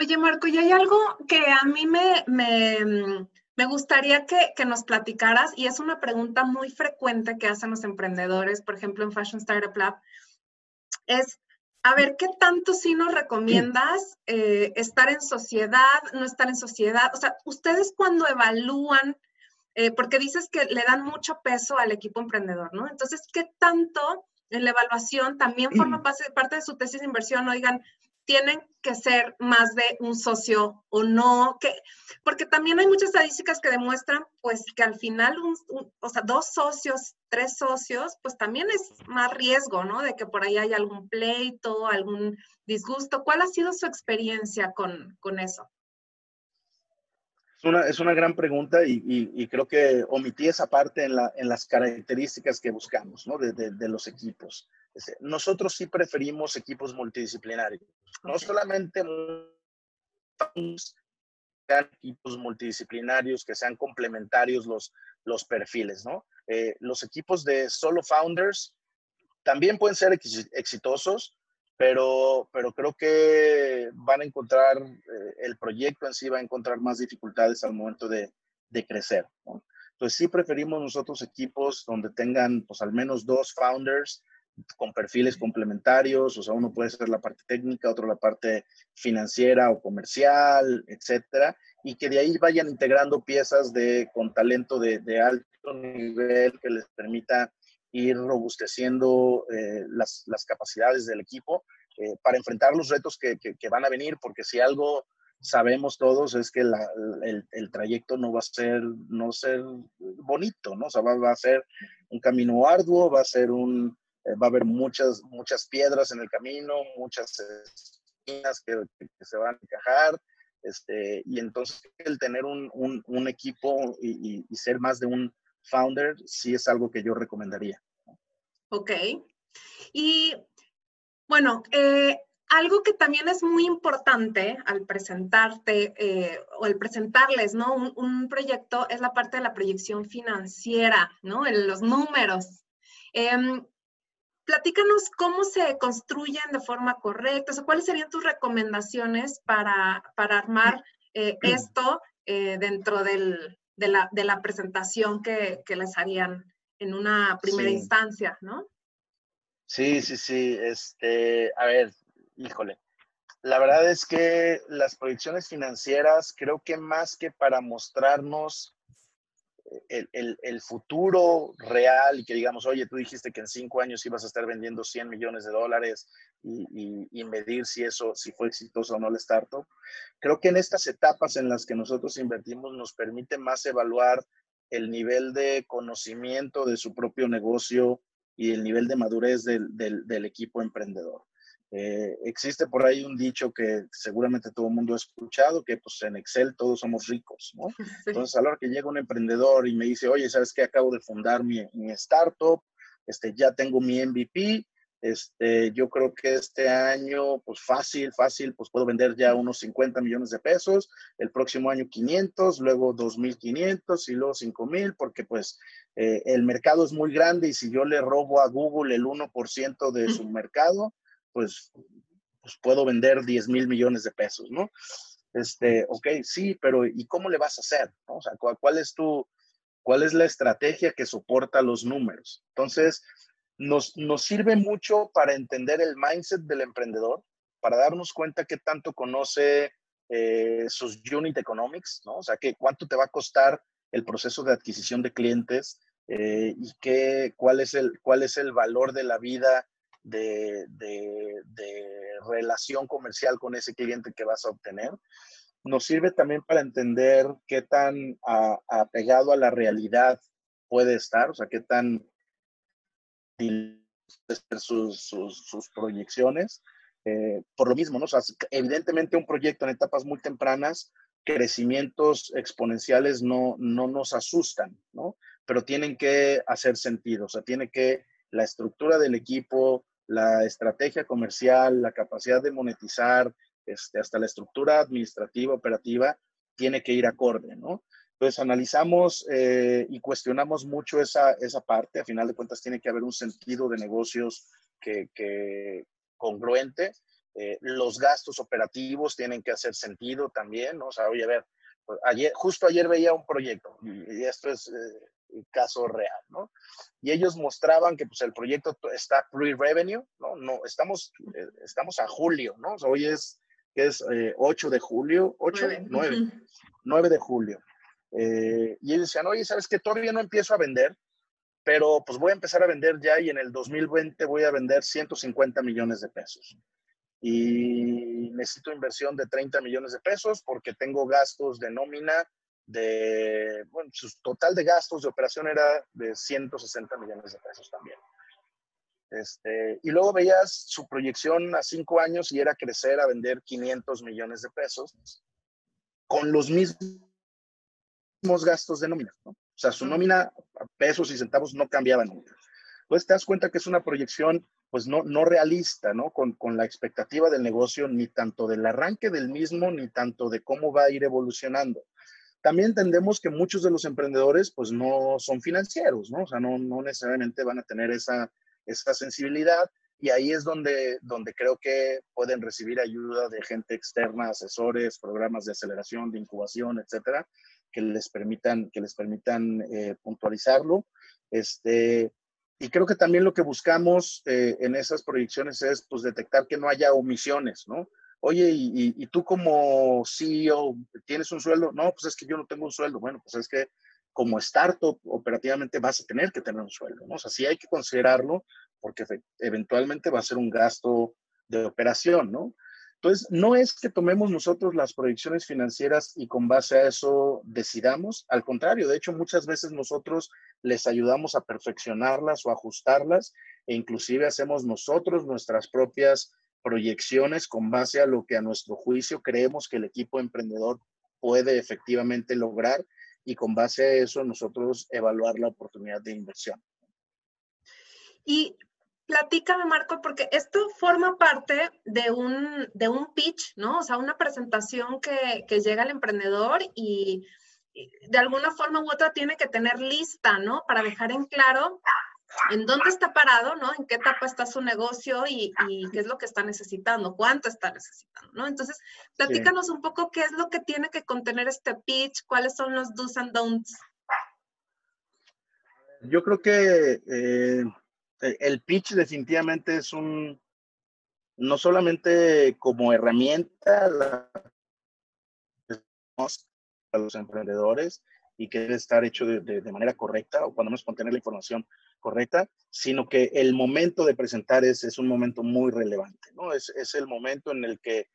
Oye, Marco, y hay algo que a mí me, me, gustaría que, que, nos platicaras, y es una pregunta muy frecuente que hacen los emprendedores, por ejemplo, en Fashion Startup Lab, es, a ver, ¿qué tanto sí nos recomiendas eh, estar en sociedad, no estar en sociedad? O sea, ustedes cuando evalúan, eh, porque dices que le dan mucho peso al equipo emprendedor, ¿no? Entonces, ¿qué tanto en la evaluación también forma *clears throat* parte de su tesis de inversión? Oigan, tienen que ser más de un socio o no, que, porque también hay muchas estadísticas que demuestran pues que al final, o sea, dos socios, tres socios, pues también es más riesgo, ¿no? De que por ahí haya algún pleito, algún disgusto. ¿Cuál ha sido su experiencia con, con eso? Es una, es una gran pregunta y, y, creo que omití esa parte en, la, en las características que buscamos, ¿no? De, de, de los equipos. Nosotros sí preferimos equipos multidisciplinarios. No solamente equipos multidisciplinarios que sean complementarios los, los perfiles, ¿no? Eh, los equipos de solo founders también pueden ser exitosos, pero, pero creo que van a encontrar, eh, el proyecto en sí va a encontrar más dificultades al momento de, de crecer. ¿no? Entonces sí preferimos nosotros equipos donde tengan pues al menos dos founders con perfiles complementarios, o sea, uno puede ser la parte técnica, otro la parte financiera o comercial, etcétera, y que de ahí vayan integrando piezas de, con talento de, de alto nivel que les permita ir robusteciendo eh, las, las, capacidades del equipo eh, para enfrentar los retos que, que, van a venir, porque si algo sabemos todos es que la, el, el, trayecto no va a ser, no va a ser bonito, ¿no? O sea, va, va a ser un camino arduo, va a ser un, eh, va a haber muchas, muchas piedras en el camino, muchas espinas que, que se van a encajar, este, y entonces el tener un, un, un equipo y, y, ser más de un founder sí es algo que yo recomendaría. Ok. Y bueno, eh, algo que también es muy importante al presentarte eh, o al presentarles, ¿no? Un, un, proyecto es la parte de la proyección financiera, ¿no? En los números. Eh, platícanos cómo se construyen de forma correcta, o sea, cuáles serían tus recomendaciones para, para armar eh, esto eh, dentro del, de, la, de, la, presentación que, que, les harían en una primera sí. instancia, ¿no? Sí, sí, sí. Este, a ver, híjole. La verdad es que las proyecciones financieras creo que más que para mostrarnos el, el, futuro real y que digamos, oye, tú dijiste que en cinco años ibas a estar vendiendo 100 millones de dólares y, y, medir si eso, si fue exitoso o no el startup. Creo que en estas etapas en las que nosotros invertimos nos permite más evaluar el nivel de conocimiento de su propio negocio y el nivel de madurez del, del equipo emprendedor. Eh, existe por ahí un dicho que seguramente todo el mundo ha escuchado, que pues en Excel todos somos ricos, ¿no? *laughs* Sí. Entonces a la hora que llega un emprendedor y me dice, oye, ¿sabes qué? Acabo de fundar mi, mi startup, este, ya tengo mi MVP, este, yo creo que este año, pues fácil, fácil, pues puedo vender ya unos 50 millones de pesos, el próximo año 500, luego 2.500 y luego 5.000, porque pues eh, el mercado es muy grande y si yo le robo a Google el 1% de su *laughs* mercado, pues, pues puedo vender 10 mil millones de pesos, ¿no? Este, ok, sí, pero ¿y cómo le vas a hacer? O sea, ¿cuál es tu, cuál es la estrategia que soporta los números? Entonces, nos, nos sirve mucho para entender el mindset del emprendedor, para darnos cuenta qué tanto conoce eh, sus unit economics, ¿no? O sea, cuánto te va a costar el proceso de adquisición de clientes eh, y qué, cuál, es el, cuál es el valor de la vida de, de, de, relación comercial con ese cliente que vas a obtener. Nos sirve también para entender qué tan a, apegado a la realidad puede estar, o sea, qué tan sus, sus, sus proyecciones. Eh, por lo mismo, ¿no? O sea, evidentemente un proyecto en etapas muy tempranas, crecimientos exponenciales no, no nos asustan, ¿no? Pero tienen que hacer sentido, o sea, tiene que la estructura del equipo, la estrategia comercial, la capacidad de monetizar, este, hasta la estructura administrativa, operativa, tiene que ir acorde, ¿no? Entonces analizamos eh, y cuestionamos mucho esa, esa parte. A final de cuentas tiene que haber un sentido de negocios que, que congruente. Eh, los gastos operativos tienen que hacer sentido también, ¿no? O sea, oye, a ver, ayer, justo ayer veía un proyecto y, y esto es eh, caso real, ¿no? Y ellos mostraban que pues el proyecto está pre-revenue, ¿no? No, estamos, eh, estamos a julio, ¿no? O sea, hoy es, que es eh, 8 de julio, 8, 9, 9, 9 de julio. Eh, y ellos decían, oye, ¿sabes qué? Todavía no empiezo a vender, pero pues voy a empezar a vender ya y en el 2020 voy a vender 150 millones de pesos. Y necesito inversión de 30 millones de pesos porque tengo gastos de nómina de, bueno, su total de gastos de operación era de 160 millones de pesos también. Este, y luego veías su proyección a cinco años y era crecer a vender 500 millones de pesos con los mismos gastos de nómina. ¿no? O sea, su nómina, pesos y centavos, no cambiaban nunca. Entonces te das cuenta que es una proyección pues no, no realista, ¿no? Con, con la expectativa del negocio, ni tanto del arranque del mismo, ni tanto de cómo va a ir evolucionando. También entendemos que muchos de los emprendedores pues no son financieros, ¿no? O sea, no, no necesariamente van a tener esa, esa sensibilidad y ahí es donde, donde creo que pueden recibir ayuda de gente externa, asesores, programas de aceleración, de incubación, etcétera, que les permitan, que les permitan eh, puntualizarlo. Este, y creo que también lo que buscamos eh, en esas proyecciones es pues detectar que no haya omisiones, ¿no? Oye, ¿y, y, tú como CEO tienes un sueldo? No, pues es que yo no tengo un sueldo. Bueno, pues es que como startup operativamente vas a tener que tener un sueldo, ¿no? O sea, sí hay que considerarlo porque eventualmente va a ser un gasto de operación, ¿no? Entonces, no es que tomemos nosotros las proyecciones financieras y con base a eso decidamos, al contrario, de hecho, muchas veces nosotros les ayudamos a perfeccionarlas o ajustarlas e inclusive hacemos nosotros nuestras propias proyecciones con base a lo que a nuestro juicio creemos que el equipo emprendedor puede efectivamente lograr y con base a eso nosotros evaluar la oportunidad de inversión. Y platícame, Marco, porque esto forma parte de un, de un pitch, ¿no? O sea, una presentación que, que llega al emprendedor y, de alguna forma u otra tiene que tener lista, ¿no? Para dejar en claro en dónde está parado, ¿no? En qué etapa está su negocio y, y qué es lo que está necesitando, cuánto está necesitando, ¿no? Entonces, platícanos un poco qué es lo que tiene que contener este pitch, cuáles son los do's and don'ts. Yo creo que eh, eh, el pitch definitivamente es un, no solamente como herramienta para los emprendedores y que debe estar hecho de, manera correcta o cuando menos contener la información correcta, sino que el momento de presentar es, es un momento muy relevante, ¿no? Es, es el momento en el que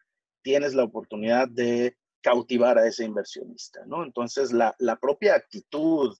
tienes la oportunidad de cautivar a ese inversionista, ¿no? Entonces, la, la propia actitud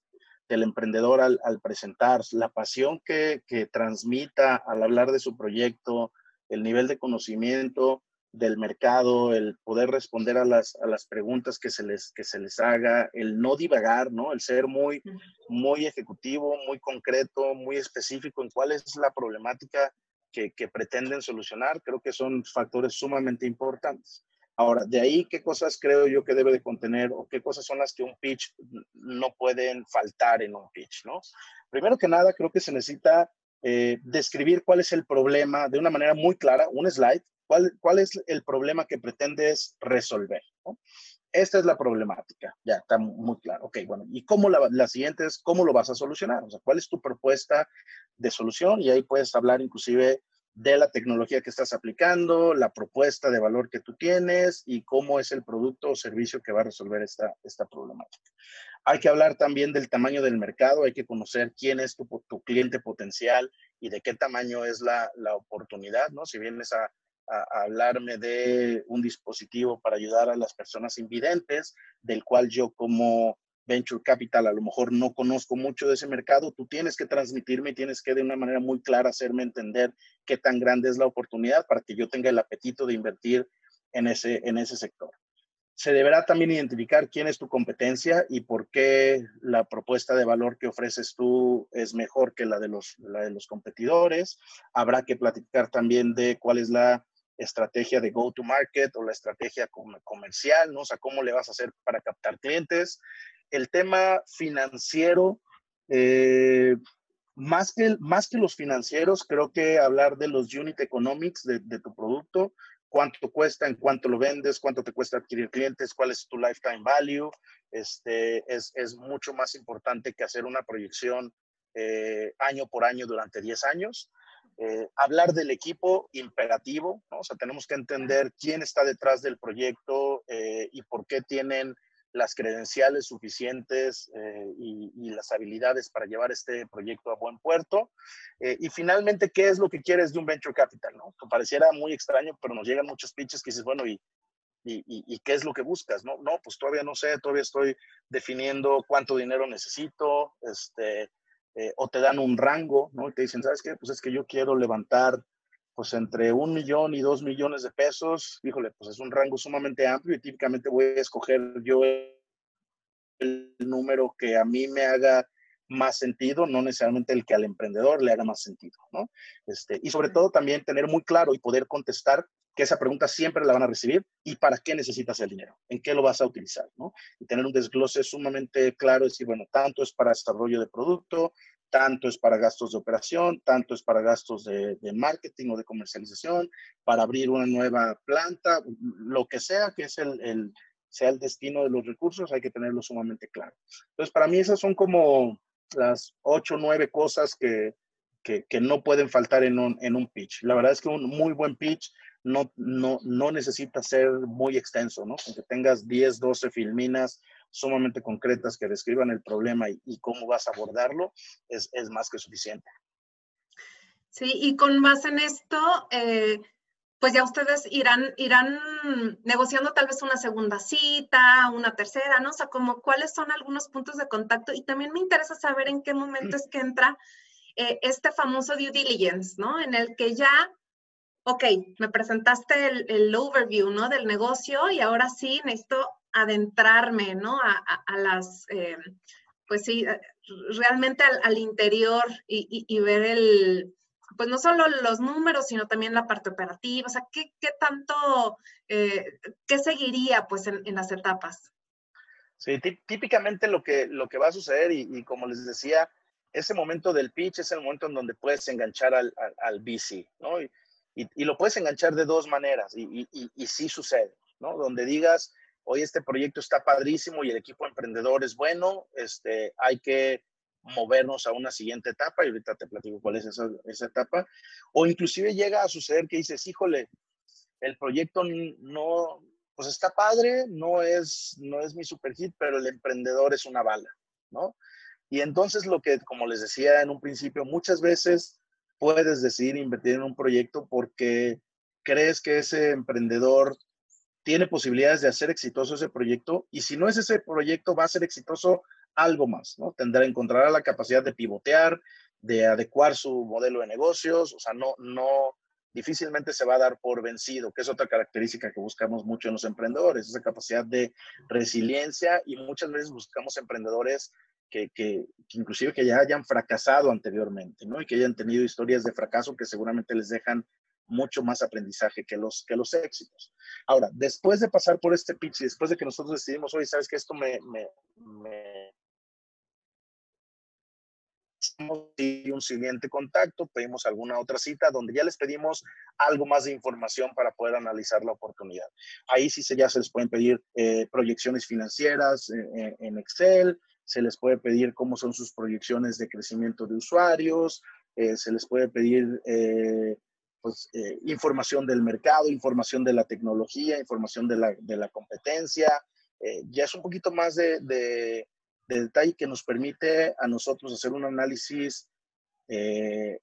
del emprendedor al, presentar, la pasión que, transmita al hablar de su proyecto, el nivel de conocimiento del mercado, el poder responder a las, a las preguntas que se, les, que se les haga, el no divagar, ¿no? El ser muy, muy ejecutivo, muy concreto, muy específico en cuál es la problemática que, que pretenden solucionar, creo que son factores sumamente importantes. Ahora, de ahí, ¿qué cosas creo yo que debe de contener o qué cosas son las que un pitch no pueden faltar en un pitch, ¿no? Primero que nada, creo que se necesita eh, describir cuál es el problema de una manera muy clara, un slide, cuál, es el problema que pretendes resolver. Esta es la problemática, ya está muy claro. Ok, bueno, y cómo la, siguiente es cómo lo vas a solucionar, o sea, cuál es tu propuesta de solución y ahí puedes hablar inclusive de la tecnología que estás aplicando, la propuesta de valor que tú tienes y cómo es el producto o servicio que va a resolver esta, esta problemática. Hay que hablar también del tamaño del mercado, hay que conocer quién es tu, tu cliente potencial y de qué tamaño es la, la oportunidad, ¿no? Si vienes a, a, hablarme de un dispositivo para ayudar a las personas invidentes, del cual yo como venture capital, a lo mejor no conozco mucho de ese mercado, tú tienes que transmitirme y tienes que de una manera muy clara hacerme entender qué tan grande es la oportunidad para que yo tenga el apetito de invertir en ese, en ese sector. Se deberá también identificar quién es tu competencia y por qué la propuesta de valor que ofreces tú es mejor que la de los, la de los competidores. Habrá que platicar también de cuál es la estrategia de go to market o la estrategia comercial, ¿no? O sea, cómo le vas a hacer para captar clientes el tema financiero, eh, más, que, más que los financieros, creo que hablar de los unit economics de, tu producto, cuánto cuesta, en cuánto lo vendes, cuánto te cuesta adquirir clientes, cuál es tu lifetime value, este, es, es mucho más importante que hacer una proyección eh, año por año durante 10 años. Eh, hablar del equipo imperativo, ¿no? o sea, tenemos que entender quién está detrás del proyecto y por qué tienen las credenciales suficientes eh, y, las habilidades para llevar este proyecto a buen puerto. Eh, y finalmente, ¿qué es lo que quieres de un venture capital? ¿no? Que pareciera muy extraño, pero nos llegan muchos pitches que dices, bueno, ¿y, y, y qué es lo que buscas? No, no, pues todavía no sé, todavía estoy definiendo cuánto dinero necesito, este, eh, o te dan un rango, ¿no? Y te dicen, ¿sabes qué? Pues es que yo quiero levantar pues entre un millón y dos millones de pesos, híjole, pues es un rango sumamente amplio y típicamente voy a escoger yo el número que a mí me haga más sentido, no necesariamente el que al emprendedor le haga más sentido, ¿no? Este, y sobre todo también tener muy claro y poder contestar que esa pregunta siempre la van a recibir y para qué necesitas el dinero, en qué lo vas a utilizar, ¿no? Y tener un desglose sumamente claro, decir, bueno, tanto es para desarrollo de producto, tanto es para gastos de operación, tanto es para gastos de, marketing o de comercialización, para abrir una nueva planta, lo que sea que es el, sea el destino de los recursos, hay que tenerlo sumamente claro. Entonces, para mí esas son como las ocho o nueve cosas que, que, no pueden faltar en un, en un pitch. La verdad es que un muy buen pitch no, no, no necesita ser muy extenso, ¿no? Aunque tengas 10, 12 filminas sumamente concretas que describan el problema y, cómo vas a abordarlo, es, es, más que suficiente. Sí, y con más en esto, eh, pues ya ustedes irán, irán negociando tal vez una segunda cita, una tercera, ¿no? O sea, como cuáles son algunos puntos de contacto. Y también me interesa saber en qué momento es que entra eh, este famoso due diligence, ¿no? En el que ya ok, me presentaste el, overview, ¿no? Del negocio y ahora sí necesito adentrarme, ¿no? A, las, eh, pues sí, eh, realmente al, interior y, ver el, pues no solo los números, sino también la parte operativa, o sea, ¿qué, tanto, eh, qué seguiría pues en, las etapas? Sí, típicamente lo que, lo que va a suceder y, como les decía, ese momento del pitch es el momento en donde puedes enganchar al, al, al VC, ¿no? Y, lo puedes enganchar de dos maneras y, y, sí sucede, ¿no? Donde digas, hoy este proyecto está padrísimo y el equipo emprendedor es bueno, este, hay que movernos a una siguiente etapa y ahorita te platico cuál es esa, esa etapa. O inclusive llega a suceder que dices, híjole, el proyecto no, pues está padre, no es, no es mi super hit, pero el emprendedor es una bala, ¿no? Y entonces lo que, como les decía en un principio, muchas veces puedes decidir invertir en un proyecto porque crees que ese emprendedor tiene posibilidades de hacer exitoso ese proyecto y si no es ese proyecto va a ser exitoso algo más, ¿no? Tendrá, encontrará la capacidad de pivotear, de adecuar su modelo de negocios, o sea, no, no, difícilmente se va a dar por vencido, que es otra característica que buscamos mucho en los emprendedores, esa capacidad de resiliencia y muchas veces buscamos emprendedores que, inclusive que ya hayan fracasado anteriormente, ¿no? Y que hayan tenido historias de fracaso que seguramente les dejan mucho más aprendizaje que los, que los éxitos. Ahora, después de pasar por este pitch y después de que nosotros decidimos, oye, sabes que esto me, me, un siguiente contacto, pedimos alguna otra cita donde ya les pedimos algo más de información para poder analizar la oportunidad. Ahí sí se, ya se les pueden pedir eh, proyecciones financieras eh, en Excel, se les puede pedir cómo son sus proyecciones de crecimiento de usuarios, eh, se les puede pedir eh, pues, eh, información del mercado, información de la tecnología, información de la, de la competencia. ya es un poquito más de, de, detalle que nos permite a nosotros hacer un análisis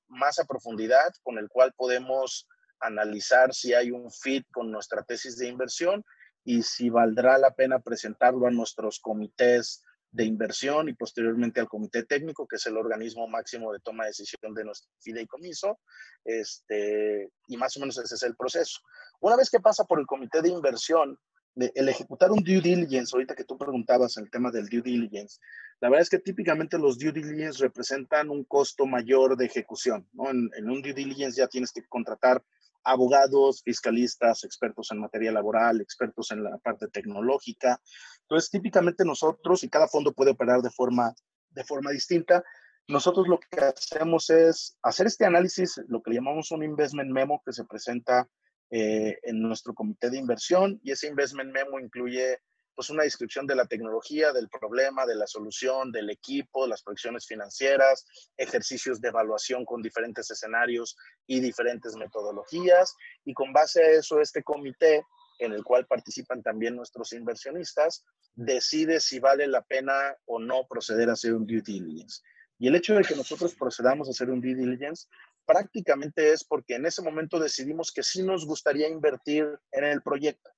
más a profundidad con el cual podemos analizar si hay un fit con nuestra tesis de inversión y si valdrá la pena presentarlo a nuestros comités de inversión y posteriormente al comité técnico, que es el organismo máximo de toma de decisión de nuestro fideicomiso, este, y más o menos ese es el proceso. Una vez que pasa por el comité de inversión, el ejecutar un due diligence, ahorita que tú preguntabas el tema del due diligence, la verdad es que típicamente los due diligence representan un costo mayor de ejecución, ¿no? En, en un due diligence ya tienes que contratar abogados, fiscalistas, expertos en materia laboral, expertos en la parte tecnológica. Entonces, típicamente nosotros, y cada fondo puede operar de forma, de forma distinta, nosotros lo que hacemos es hacer este análisis, lo que llamamos un investment memo que se presenta eh, en nuestro comité de inversión y ese investment memo incluye pues una descripción de la tecnología, del problema, de la solución, del equipo, las proyecciones financieras, ejercicios de evaluación con diferentes escenarios y diferentes metodologías. Y con base a eso, este comité, en el cual participan también nuestros inversionistas, decide si vale la pena o no proceder a hacer un due diligence. Y el hecho de que nosotros procedamos a hacer un due diligence prácticamente es porque en ese momento decidimos que sí nos gustaría invertir en el proyecto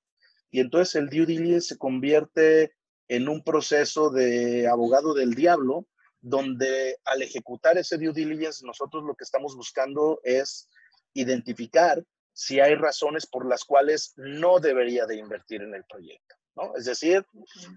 y entonces el due diligence se convierte en un proceso de abogado del diablo, donde al ejecutar ese due diligence nosotros lo que estamos buscando es identificar si hay razones por las cuales no debería de invertir en el proyecto. ¿no? Es decir,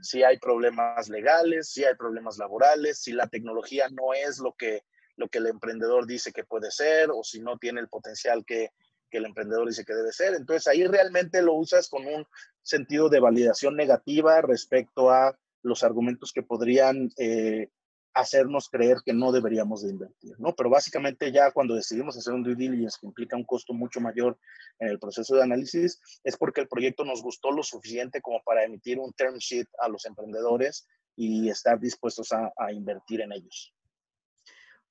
si hay problemas legales, si hay problemas laborales, si la tecnología no es lo que, lo que el emprendedor dice que puede ser o si no tiene el potencial que, que el emprendedor dice que debe ser. Entonces ahí realmente lo usas con un sentido de validación negativa respecto a los argumentos que podrían eh, hacernos creer que no deberíamos de invertir, ¿no? Pero básicamente ya cuando decidimos hacer un due diligence que implica un costo mucho mayor en el proceso de análisis, es porque el proyecto nos gustó lo suficiente como para emitir un term sheet a los emprendedores y estar dispuestos a, a invertir en ellos.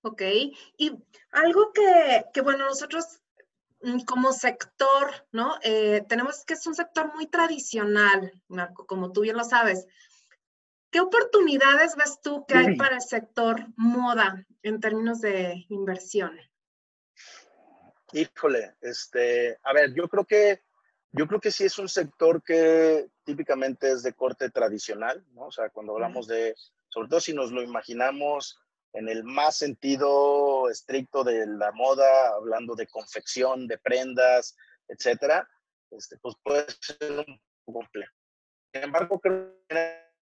Ok, y algo que, que, bueno, nosotros como sector, ¿no? Eh, tenemos que es un sector muy tradicional, Marco, como tú bien lo sabes. ¿Qué oportunidades ves tú que hay para el sector moda en términos de inversión? Híjole, este, a ver, yo creo que yo creo que sí es un sector que típicamente es de corte tradicional, ¿no? O sea, cuando hablamos de, sobre todo si nos lo imaginamos en el más sentido estricto de la moda, hablando de confección, de prendas, etcétera, este, pues puede ser un complejo. Sin embargo, creo que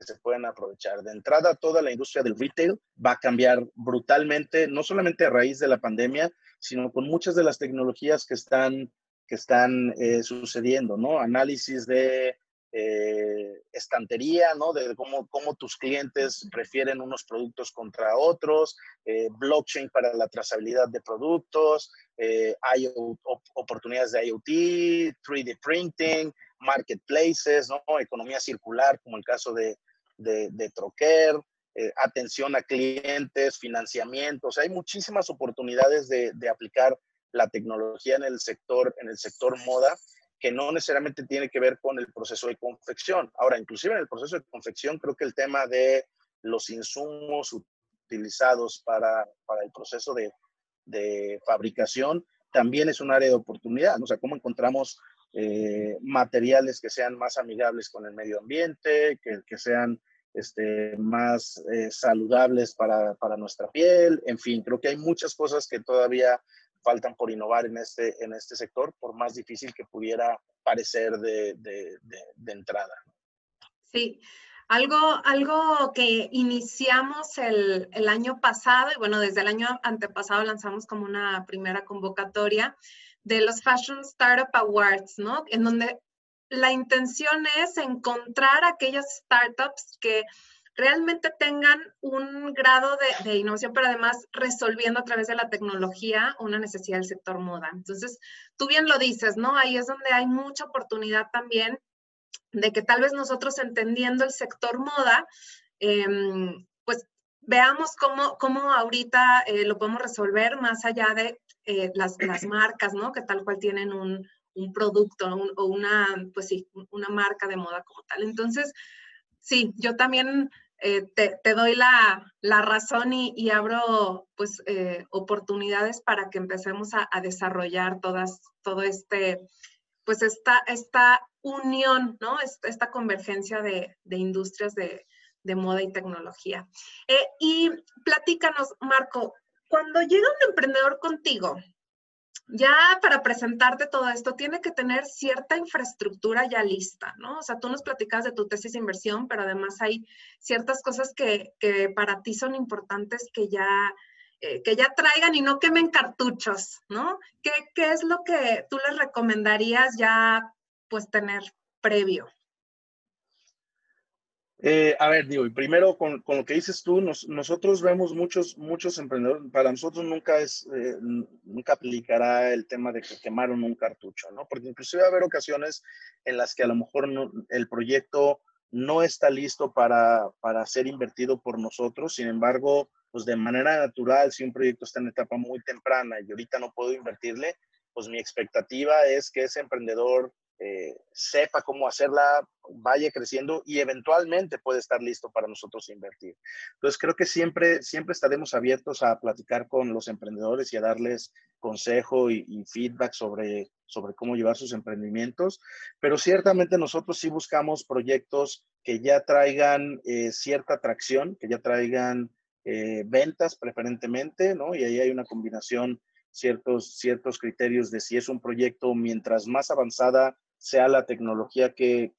se pueden aprovechar. De entrada, toda la industria del retail va a cambiar brutalmente, no solamente a raíz de la pandemia, sino con muchas de las tecnologías que están que están eh, sucediendo, ¿no? Análisis de eh, estantería, ¿no? De cómo, cómo, tus clientes prefieren unos productos contra otros, eh, blockchain para la trazabilidad de productos, hay oportunidades de IoT, 3D printing, marketplaces, ¿no? Economía circular, como el caso de, de, Troquer, atención a clientes, financiamientos, hay muchísimas oportunidades de, de aplicar la tecnología en el sector, en el sector moda, que no necesariamente tiene que ver con el proceso de confección. Ahora, inclusive en el proceso de confección, creo que el tema de los insumos utilizados para, el proceso de, fabricación también es un área de oportunidad. O sea, cómo encontramos eh, materiales que sean más amigables con el medio ambiente, que, sean este, más eh, saludables para, nuestra piel. En fin, creo que hay muchas cosas que todavía faltan por innovar en este, en este sector, por más difícil que pudiera parecer de, de, de, entrada. Sí, algo, algo que iniciamos el, el, año pasado, y bueno, desde el año antepasado lanzamos como una primera convocatoria de los Fashion Startup Awards, ¿no? En donde la intención es encontrar aquellas startups que realmente tengan un grado de, innovación, pero además resolviendo a través de la tecnología una necesidad del sector moda. Entonces, tú bien lo dices, ¿no? Ahí es donde hay mucha oportunidad también de que tal vez nosotros entendiendo el sector moda, em, pues veamos cómo, cómo ahorita eh, lo podemos resolver más allá de eh, las, las, marcas, ¿no? Que tal cual tienen un, un producto o una, pues sí, una marca de moda como tal. Entonces, sí, yo también eh, te, doy la, razón y, abro pues eh, oportunidades para que empecemos a, desarrollar todas, todo este, pues esta, esta unión, ¿no? Esta, convergencia de, industrias de, moda y tecnología. Eh, y platícanos, Marco, cuando llega un emprendedor contigo, ya para presentarte todo esto, tiene que tener cierta infraestructura ya lista, ¿no? O sea, tú nos platicas de tu tesis de inversión, pero además hay ciertas cosas que, para ti son importantes que ya, eh, que ya traigan y no quemen cartuchos, ¿no? ¿Qué, ¿Qué es lo que tú les recomendarías ya, pues, tener previo? Eh, a ver, digo, primero con, con, lo que dices tú, nosotros vemos muchos, muchos emprendedores, para nosotros nunca es, eh, nunca aplicará el tema de que quemaron un cartucho, ¿no? Porque inclusive va a haber ocasiones en las que a lo mejor el proyecto no está listo para, para ser invertido por nosotros, sin embargo, pues de manera natural, si un proyecto está en etapa muy temprana y ahorita no puedo invertirle, pues mi expectativa es que ese emprendedor eh, sepa cómo hacerla, vaya creciendo y eventualmente puede estar listo para nosotros invertir. Entonces, creo que siempre, siempre estaremos abiertos a platicar con los emprendedores y a darles consejo y, feedback sobre, sobre cómo llevar sus emprendimientos, pero ciertamente nosotros sí buscamos proyectos que ya traigan eh, cierta atracción, que ya traigan eh, ventas preferentemente, ¿no? Y ahí hay una combinación ciertos, ciertos criterios de si es un proyecto mientras más avanzada sea la tecnología que,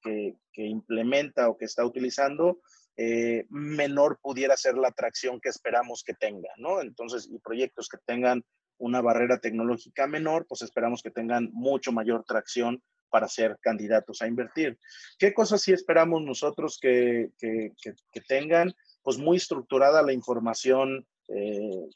implementa o que está utilizando, eh, menor pudiera ser la atracción que esperamos que tenga, ¿no? Entonces, y proyectos que tengan una barrera tecnológica menor, pues esperamos que tengan mucho mayor tracción para ser candidatos a invertir. ¿Qué cosas sí esperamos nosotros que, tengan? Pues muy estructurada la información eh,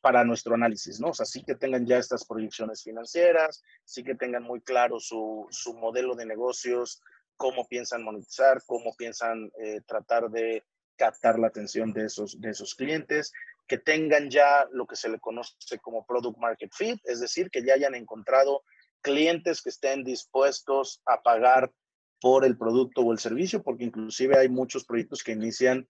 para nuestro análisis, ¿no? O sea, sí que tengan ya estas proyecciones financieras, sí que tengan muy claro su, su modelo de negocios, cómo piensan monetizar, cómo piensan eh, tratar de captar la atención de esos, de esos clientes, que tengan ya lo que se le conoce como product market fit, es decir, que ya hayan encontrado clientes que estén dispuestos a pagar por el producto o el servicio, porque inclusive hay muchos proyectos que inician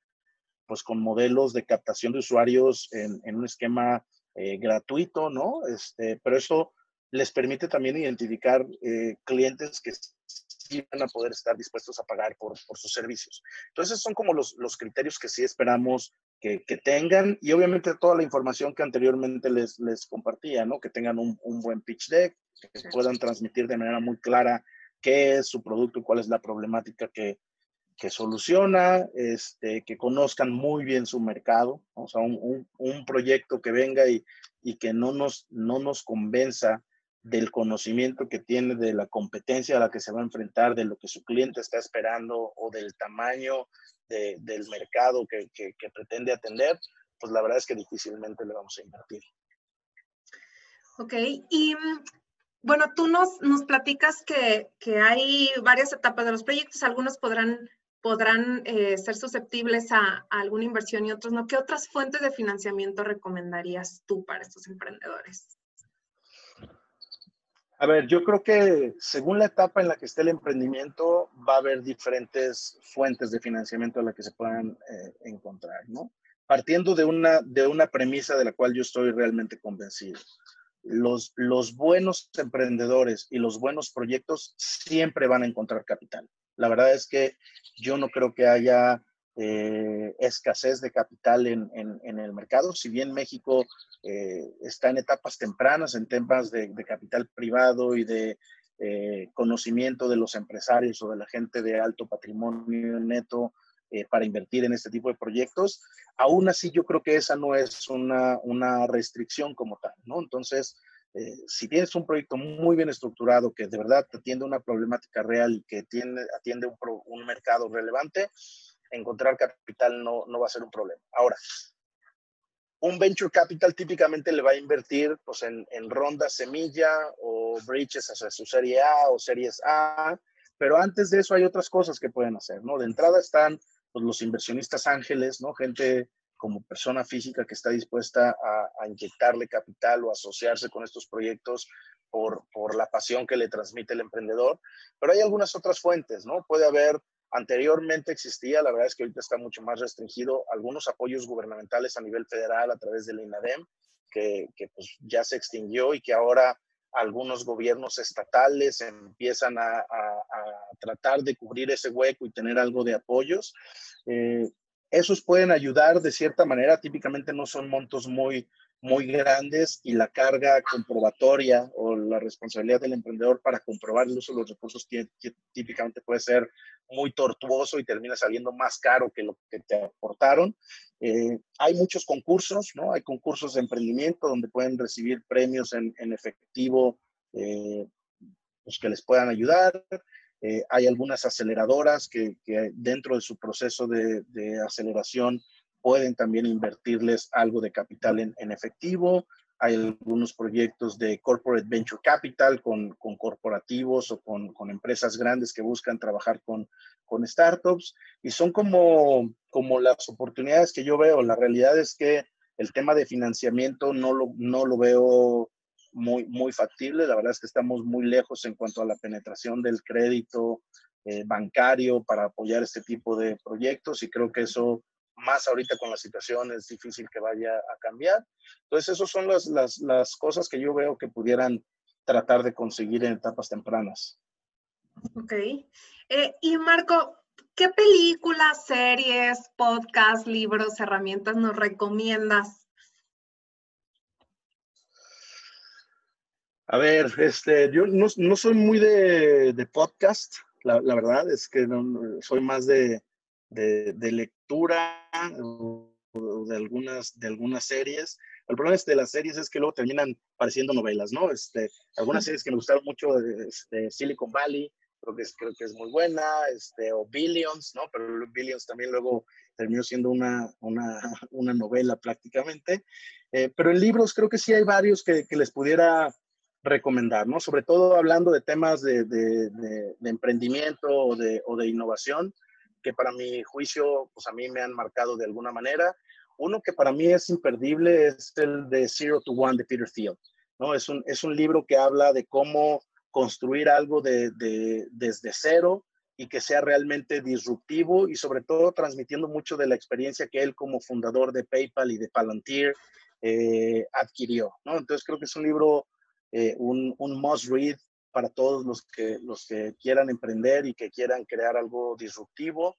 pues con modelos de captación de usuarios en, un esquema eh, gratuito, ¿no? Este, pero eso les permite también identificar eh, clientes que sí van a poder estar dispuestos a pagar por, por sus servicios. Entonces, son como los, los criterios que sí esperamos que, que, tengan y obviamente toda la información que anteriormente les, les compartía, ¿no? Que tengan un, un buen pitch deck, que puedan transmitir de manera muy clara qué es su producto y cuál es la problemática que, que soluciona, este, que conozcan muy bien su mercado, o sea, un, un, un proyecto que venga y, y, que no nos, no nos convenza del conocimiento que tiene, de la competencia a la que se va a enfrentar, de lo que su cliente está esperando o del tamaño de, del mercado que, que, que, pretende atender, pues la verdad es que difícilmente le vamos a invertir. Ok, y bueno, tú nos, nos platicas que, que hay varias etapas de los proyectos, algunos podrán podrán eh, ser susceptibles a, a, alguna inversión y otros no. ¿Qué otras fuentes de financiamiento recomendarías tú para estos emprendedores? A ver, yo creo que según la etapa en la que esté el emprendimiento, va a haber diferentes fuentes de financiamiento a las que se puedan eh, encontrar, ¿no? Partiendo de una, de una premisa de la cual yo estoy realmente convencido. Los, los buenos emprendedores y los buenos proyectos siempre van a encontrar capital. La verdad es que yo no creo que haya eh, escasez de capital en, en, el mercado. Si bien México eh, está en etapas tempranas, en temas de, de capital privado y de eh, conocimiento de los empresarios o de la gente de alto patrimonio neto eh, para invertir en este tipo de proyectos, aún así yo creo que esa no es una, una restricción como tal, ¿no? Entonces, eh, si tienes un proyecto muy bien estructurado que de verdad atiende una problemática real y que tiene, atiende un, mercado relevante, encontrar capital no, no, va a ser un problema. Ahora, un venture capital típicamente le va a invertir pues, en, en rondas semilla o bridges hacia su serie A o series A, pero antes de eso hay otras cosas que pueden hacer, ¿no? De entrada están pues, los inversionistas ángeles, ¿no? Gente como persona física que está dispuesta a, inyectarle capital o asociarse con estos proyectos por, la pasión que le transmite el emprendedor. Pero hay algunas otras fuentes, ¿no? Puede haber, anteriormente existía, la verdad es que ahorita está mucho más restringido, algunos apoyos gubernamentales a nivel federal a través del INADEM, que, pues ya se extinguió y que ahora algunos gobiernos estatales empiezan a, tratar de cubrir ese hueco y tener algo de apoyos. Eh, esos pueden ayudar de cierta manera, típicamente no son montos muy, muy grandes y la carga comprobatoria o la responsabilidad del emprendedor para comprobar el uso de los recursos típicamente puede ser muy tortuoso y termina saliendo más caro que lo que te aportaron. Eh, hay muchos concursos, ¿no? Hay concursos de emprendimiento donde pueden recibir premios en, efectivo eh, pues que les puedan ayudar. Eh, hay algunas aceleradoras que, dentro de su proceso de, aceleración pueden también invertirles algo de capital en, efectivo. Hay algunos proyectos de corporate venture capital con, corporativos o con, empresas grandes que buscan trabajar con, startups y son como, las oportunidades que yo veo. La realidad es que el tema de financiamiento no lo veo muy, muy factible. La verdad es que estamos muy lejos en cuanto a la penetración del crédito eh, bancario para apoyar este tipo de proyectos y creo que eso, más ahorita con la situación, es difícil que vaya a cambiar. Entonces, esas son las, las, las cosas que yo veo que pudieran tratar de conseguir en etapas tempranas. Ok. Eh, y Marco, ¿qué películas, series, podcasts, libros, herramientas nos recomiendas A ver, este, yo no, no soy muy de, de podcast, la, la, verdad es que no, soy más de, de, de lectura o, o, de, algunas, de algunas series. El problema de las series es que luego terminan pareciendo novelas, ¿no? Este, algunas series que me gustaron mucho, este, Silicon Valley, creo que, es, creo que es muy buena, este, o Billions, ¿no? Pero Billions también luego terminó siendo una, una, *laughs* una novela prácticamente. Eh, pero en libros creo que sí hay varios que, que les pudiera recomendar, ¿no? Sobre todo hablando de temas de, de, emprendimiento o de, innovación, que para mi juicio, pues a mí me han marcado de alguna manera. uno que para mí es imperdible es el de Zero to One de Peter Thiel. ¿no? Es, un, es un libro que habla de cómo construir algo de, desde cero y que sea realmente disruptivo y sobre todo transmitiendo mucho de la experiencia que él como fundador de PayPal y de Palantir eh, adquirió. ¿no? Entonces creo que es un libro, eh, un, un must read para todos los que, los que quieran emprender y que quieran crear algo disruptivo.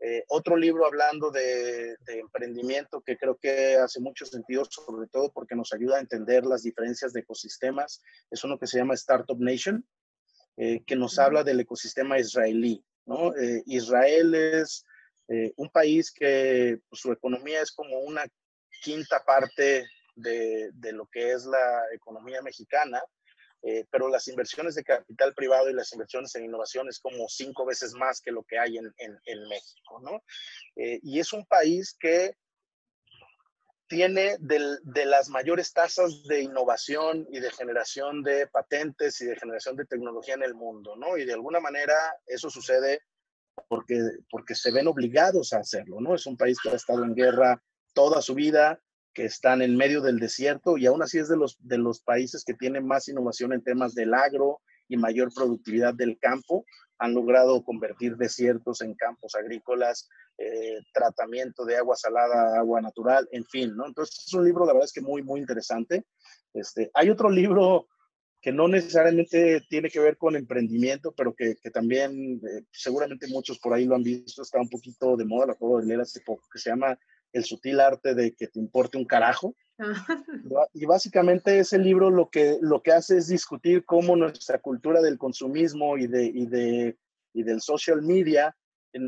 Eh, otro libro hablando de, emprendimiento que creo que hace mucho sentido, sobre todo porque nos ayuda a entender las diferencias de ecosistemas, es uno que se llama Startup Nation, eh, que nos habla del ecosistema israelí. ¿no? Eh, Israel es un país que pues, su economía es como una quinta parte de, lo que es la economía mexicana eh, pero las inversiones de capital privado y las inversiones en innovación es como cinco veces más que lo que hay en, en, México, ¿no? Eh, y es un país que tiene de las mayores tasas de innovación y de generación de patentes y de generación de tecnología en el mundo, ¿no? Y de alguna manera eso sucede porque, porque se ven obligados a hacerlo, ¿no? Es un país que ha estado en guerra toda su vida, que están en medio del desierto y aún así es de los, de los países que tienen más innovación en temas del agro y mayor productividad del campo. Han logrado convertir desiertos en campos agrícolas, eh, tratamiento de agua salada, agua natural, en fin, ¿no? Entonces es un libro, la verdad es que muy, muy interesante. Este, hay otro libro que no necesariamente tiene que ver con emprendimiento, pero que, que también eh, seguramente muchos por ahí lo han visto, está un poquito de moda, lo acabo de leer hace poco, que se llama el sutil arte de que te importe un carajo. Ah. *laughs* Y básicamente ese libro lo que, lo que hace es discutir cómo nuestra cultura del consumismo y, de, y, de, y del social media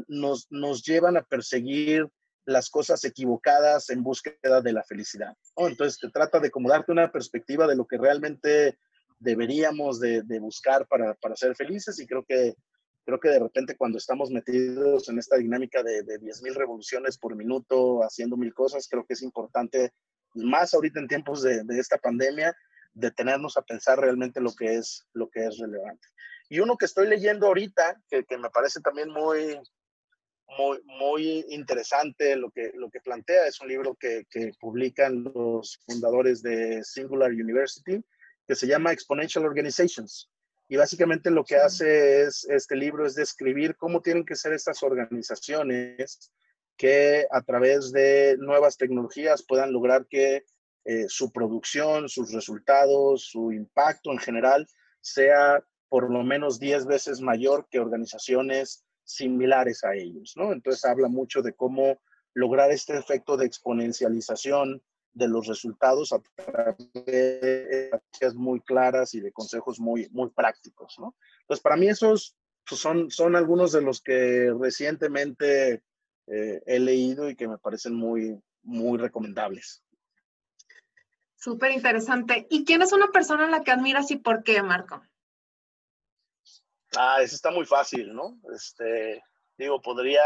nos, nos llevan a perseguir las cosas equivocadas en búsqueda de la felicidad. Entonces, te trata de como darte una perspectiva de lo que realmente deberíamos de, de buscar para, para, ser felices y creo que creo que de repente cuando estamos metidos en esta dinámica de, de 10.000 revoluciones por minuto, haciendo mil cosas, creo que es importante, más ahorita en tiempos de, de, esta pandemia, detenernos a pensar realmente lo que es, lo que es relevante. Y uno que estoy leyendo ahorita, que, que me parece también muy, muy, muy interesante lo que, lo que plantea, es un libro que, que publican los fundadores de Singular University, que se llama Exponential Organizations. Y básicamente lo que hace es, este libro es describir cómo tienen que ser estas organizaciones que a través de nuevas tecnologías puedan lograr que eh, su producción, sus resultados, su impacto en general sea por lo menos 10 veces mayor que organizaciones similares a ellos, ¿no? Entonces habla mucho de cómo lograr este efecto de exponencialización de los resultados a través de estrategias muy claras y de consejos muy, muy prácticos, ¿no? Entonces, para mí esos pues, son, son algunos de los que recientemente eh, he leído y que me parecen muy, muy recomendables. Súper interesante. ¿Y quién es una persona a la que admiras y por qué, Marco? Ah, eso está muy fácil, ¿no? Este, digo, podría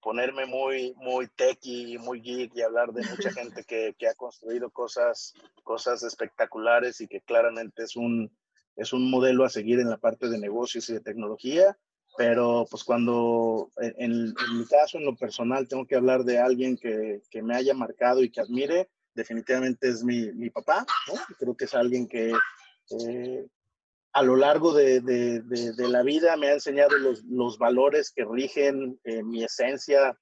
ponerme muy, muy techy, muy geek y hablar de mucha gente que, que, ha construido cosas, cosas espectaculares y que claramente es un, es un modelo a seguir en la parte de negocios y de tecnología. Pero pues cuando, en, en mi caso, en lo personal, tengo que hablar de alguien que, que me haya marcado y que admire, definitivamente es mi, mi papá, ¿no? Creo que es alguien que, eh, a lo largo de, de, de, la vida me ha enseñado los, los valores que rigen eh, mi esencia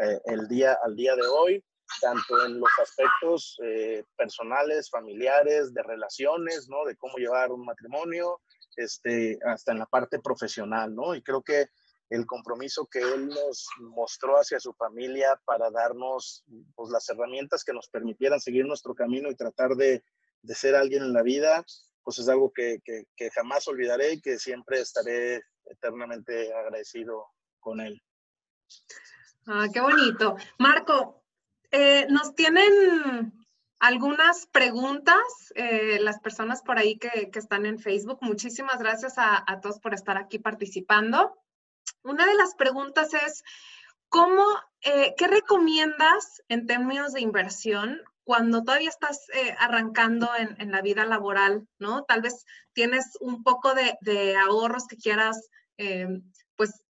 eh, el día, al día de hoy, tanto en los aspectos eh, personales, familiares, de relaciones, ¿no? De cómo llevar un matrimonio, este, hasta en la parte profesional, ¿no? Y creo que el compromiso que él nos mostró hacia su familia para darnos pues, las herramientas que nos permitieran seguir nuestro camino y tratar de, de ser alguien en la vida, pues es algo que, que, jamás olvidaré y que siempre estaré eternamente agradecido con él. Ah, qué bonito. Marco, eh, nos tienen algunas preguntas eh, las personas por ahí que, que, están en Facebook. Muchísimas gracias a, a, todos por estar aquí participando. Una de las preguntas es, ¿cómo, eh, ¿qué recomiendas en términos de inversión cuando todavía estás eh, arrancando en, en, la vida laboral, ¿no? Tal vez tienes un poco de, de ahorros que quieras, eh, pues,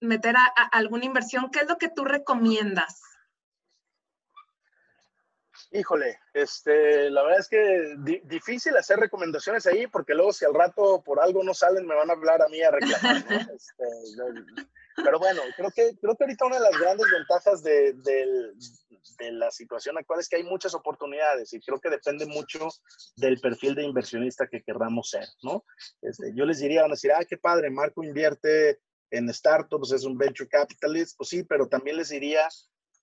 meter a, a, alguna inversión. ¿Qué es lo que tú recomiendas? Híjole, este, la verdad es que difícil hacer recomendaciones ahí porque luego si al rato por algo no salen me van a hablar a mí a reclamar. *laughs* Este, pero bueno, creo que, creo que ahorita una de las grandes ventajas de, de, la situación actual es que hay muchas oportunidades y creo que depende mucho del perfil de inversionista que querramos ser, ¿no? Este, yo les diría, van a decir, ah, qué padre, Marco invierte en startups, es un venture capitalist, pues sí, pero también les diría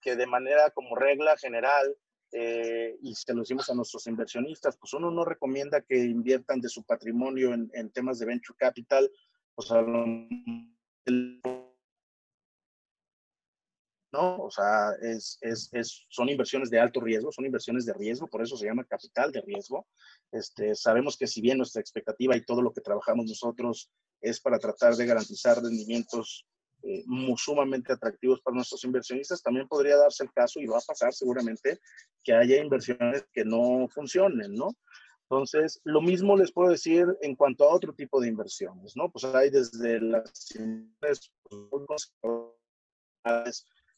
que de manera como regla general, eh, y se lo decimos a nuestros inversionistas, pues uno no recomienda que inviertan de su patrimonio en, temas de venture capital, pues a lo, ¿no? O sea, es, es, es, son inversiones de alto riesgo, son inversiones de riesgo, por eso se llama capital de riesgo. Este, sabemos que si bien nuestra expectativa y todo lo que trabajamos nosotros es para tratar de garantizar rendimientos eh, sumamente atractivos para nuestros inversionistas, también podría darse el caso, y va a pasar seguramente, que haya inversiones que no funcionen, ¿no? Entonces, lo mismo les puedo decir en cuanto a otro tipo de inversiones, ¿no? Pues hay desde las pues,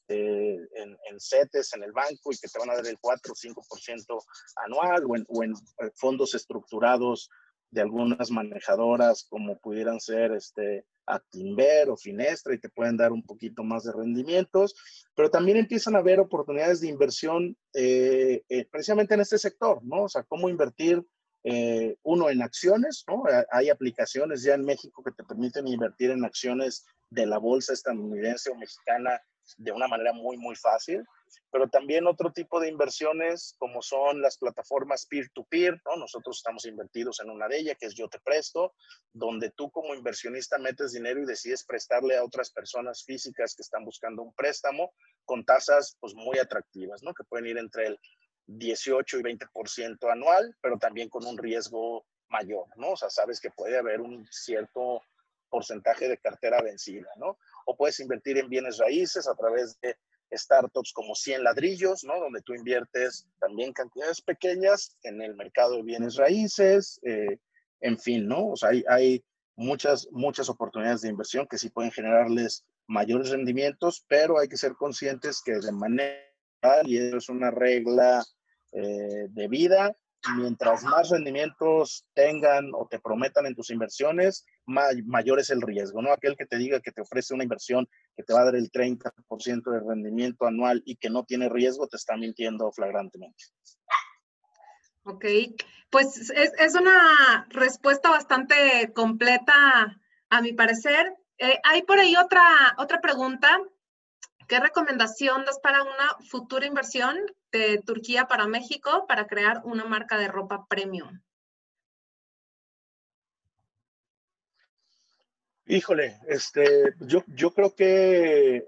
eh, en, en, CETES, en el banco, y que te van a dar el 4 o 5% anual, o en, eh, fondos estructurados de algunas manejadoras como pudieran ser este, Actinver o Finestra y te pueden dar un poquito más de rendimientos, pero también empiezan a haber oportunidades de inversión eh, eh, precisamente en este sector, ¿no? O sea, cómo invertir eh, uno en acciones, ¿no? Hay aplicaciones ya en México que te permiten invertir en acciones de la bolsa estadounidense o mexicana de una manera muy, muy fácil pero también otro tipo de inversiones como son las plataformas peer-to-peer, ¿no? Nosotros estamos invertidos en una de ellas, que es Yo Te Presto, donde tú como inversionista metes dinero y decides prestarle a otras personas físicas que están buscando un préstamo con tasas pues muy atractivas, ¿no? Que pueden ir entre el 18 y 20% anual, pero también con un riesgo mayor, ¿no? O sea, sabes que puede haber un cierto porcentaje de cartera vencida, ¿no? O puedes invertir en bienes raíces a través de startups como 100 ladrillos, ¿no? Donde tú inviertes también cantidades pequeñas en el mercado de bienes raíces, eh, en fin, ¿no? O sea, hay, hay, muchas, muchas oportunidades de inversión que sí pueden generarles mayores rendimientos, pero hay que ser conscientes que de manera, y eso es una regla eh, de vida, mientras más rendimientos tengan o te prometan en tus inversiones, mayor es el riesgo, ¿no? Aquel que te diga que te ofrece una inversión que te va a dar el 30% de rendimiento anual y que no tiene riesgo, te está mintiendo flagrantemente. Ok, pues es, una respuesta bastante completa, a mi parecer. Eh, hay por ahí otra, otra pregunta. ¿Qué recomendación das para una futura inversión de Turquía para México para crear una marca de ropa premium? Híjole, este, yo, yo creo que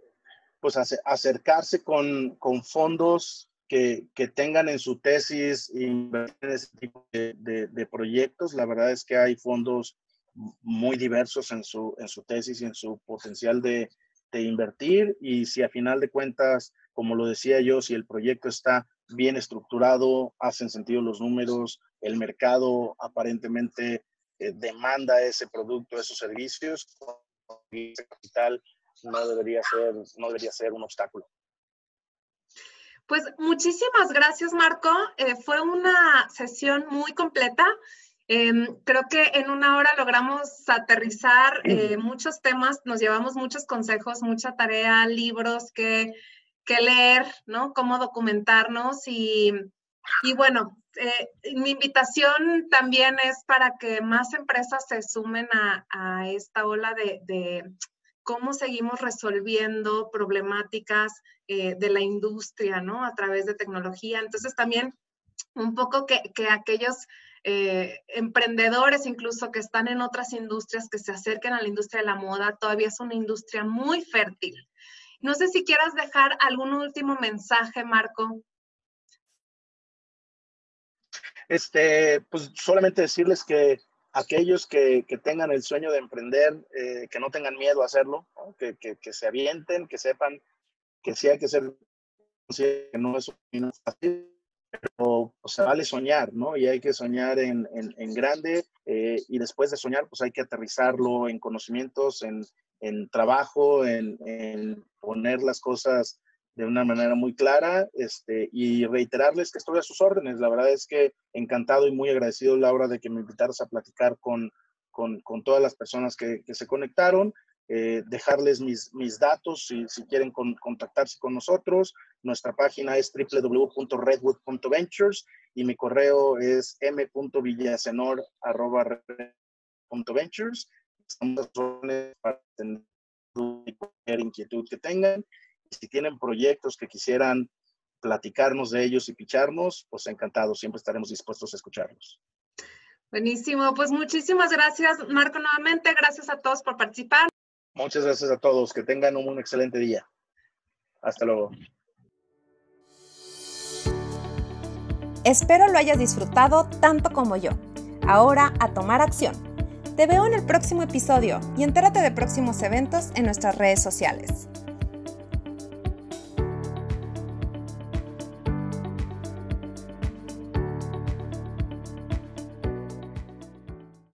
pues acercarse con, con fondos que, que, tengan en su tesis invertir en ese tipo de, de, proyectos. La verdad es que hay fondos muy diversos en su, en su tesis y en su potencial de, de invertir. Y si a final de cuentas, como lo decía yo, si el proyecto está bien estructurado, hacen sentido los números, el mercado aparentemente eh, demanda ese producto, esos servicios, ese capital no debería ser, no debería ser un obstáculo. Pues muchísimas gracias, Marco. Eh, fue una sesión muy completa. Em, creo que en una hora logramos aterrizar eh, muchos temas, nos llevamos muchos consejos, mucha tarea, libros que, que leer, ¿no? Cómo documentarnos y, y bueno, eh, mi invitación también es para que más empresas se sumen a, esta ola de, cómo seguimos resolviendo problemáticas eh, de la industria, ¿no? A través de tecnología. Entonces también un poco que, aquellos eh, emprendedores incluso que están en otras industrias, que se acerquen a la industria de la moda, todavía es una industria muy fértil. No sé si quieras dejar algún último mensaje, Marco. Este, pues solamente decirles que aquellos que, que tengan el sueño de emprender, eh, que no tengan miedo a hacerlo, que, que, que, se avienten, que sepan que sí hay que ser, que no es fácil, pero pues, se vale soñar, ¿no? Y hay que soñar en, en, en grande eh, y después de soñar, pues hay que aterrizarlo en conocimientos, en, en trabajo, en, poner las cosas de una manera muy clara este, y reiterarles que estoy a sus órdenes. La verdad es que encantado y muy agradecido, Laura, de que me invitaras a platicar con, con, con todas las personas que, que se conectaron. Eh, dejarles mis, mis datos si, si quieren contactarse con nosotros. Nuestra página es www.redwood.ventures y mi correo es m.villasenor.ventures. Estamos para atender cualquier inquietud que tengan. Si tienen proyectos que quisieran platicarnos de ellos y picharnos, pues encantados, siempre estaremos dispuestos a escucharlos. Buenísimo, pues muchísimas gracias, Marco, nuevamente. Gracias a todos por participar. Muchas gracias a todos. Que tengan un excelente día. Hasta luego. Espero lo hayas disfrutado tanto como yo. Ahora a tomar acción. Te veo en el próximo episodio y entérate de próximos eventos en nuestras redes sociales.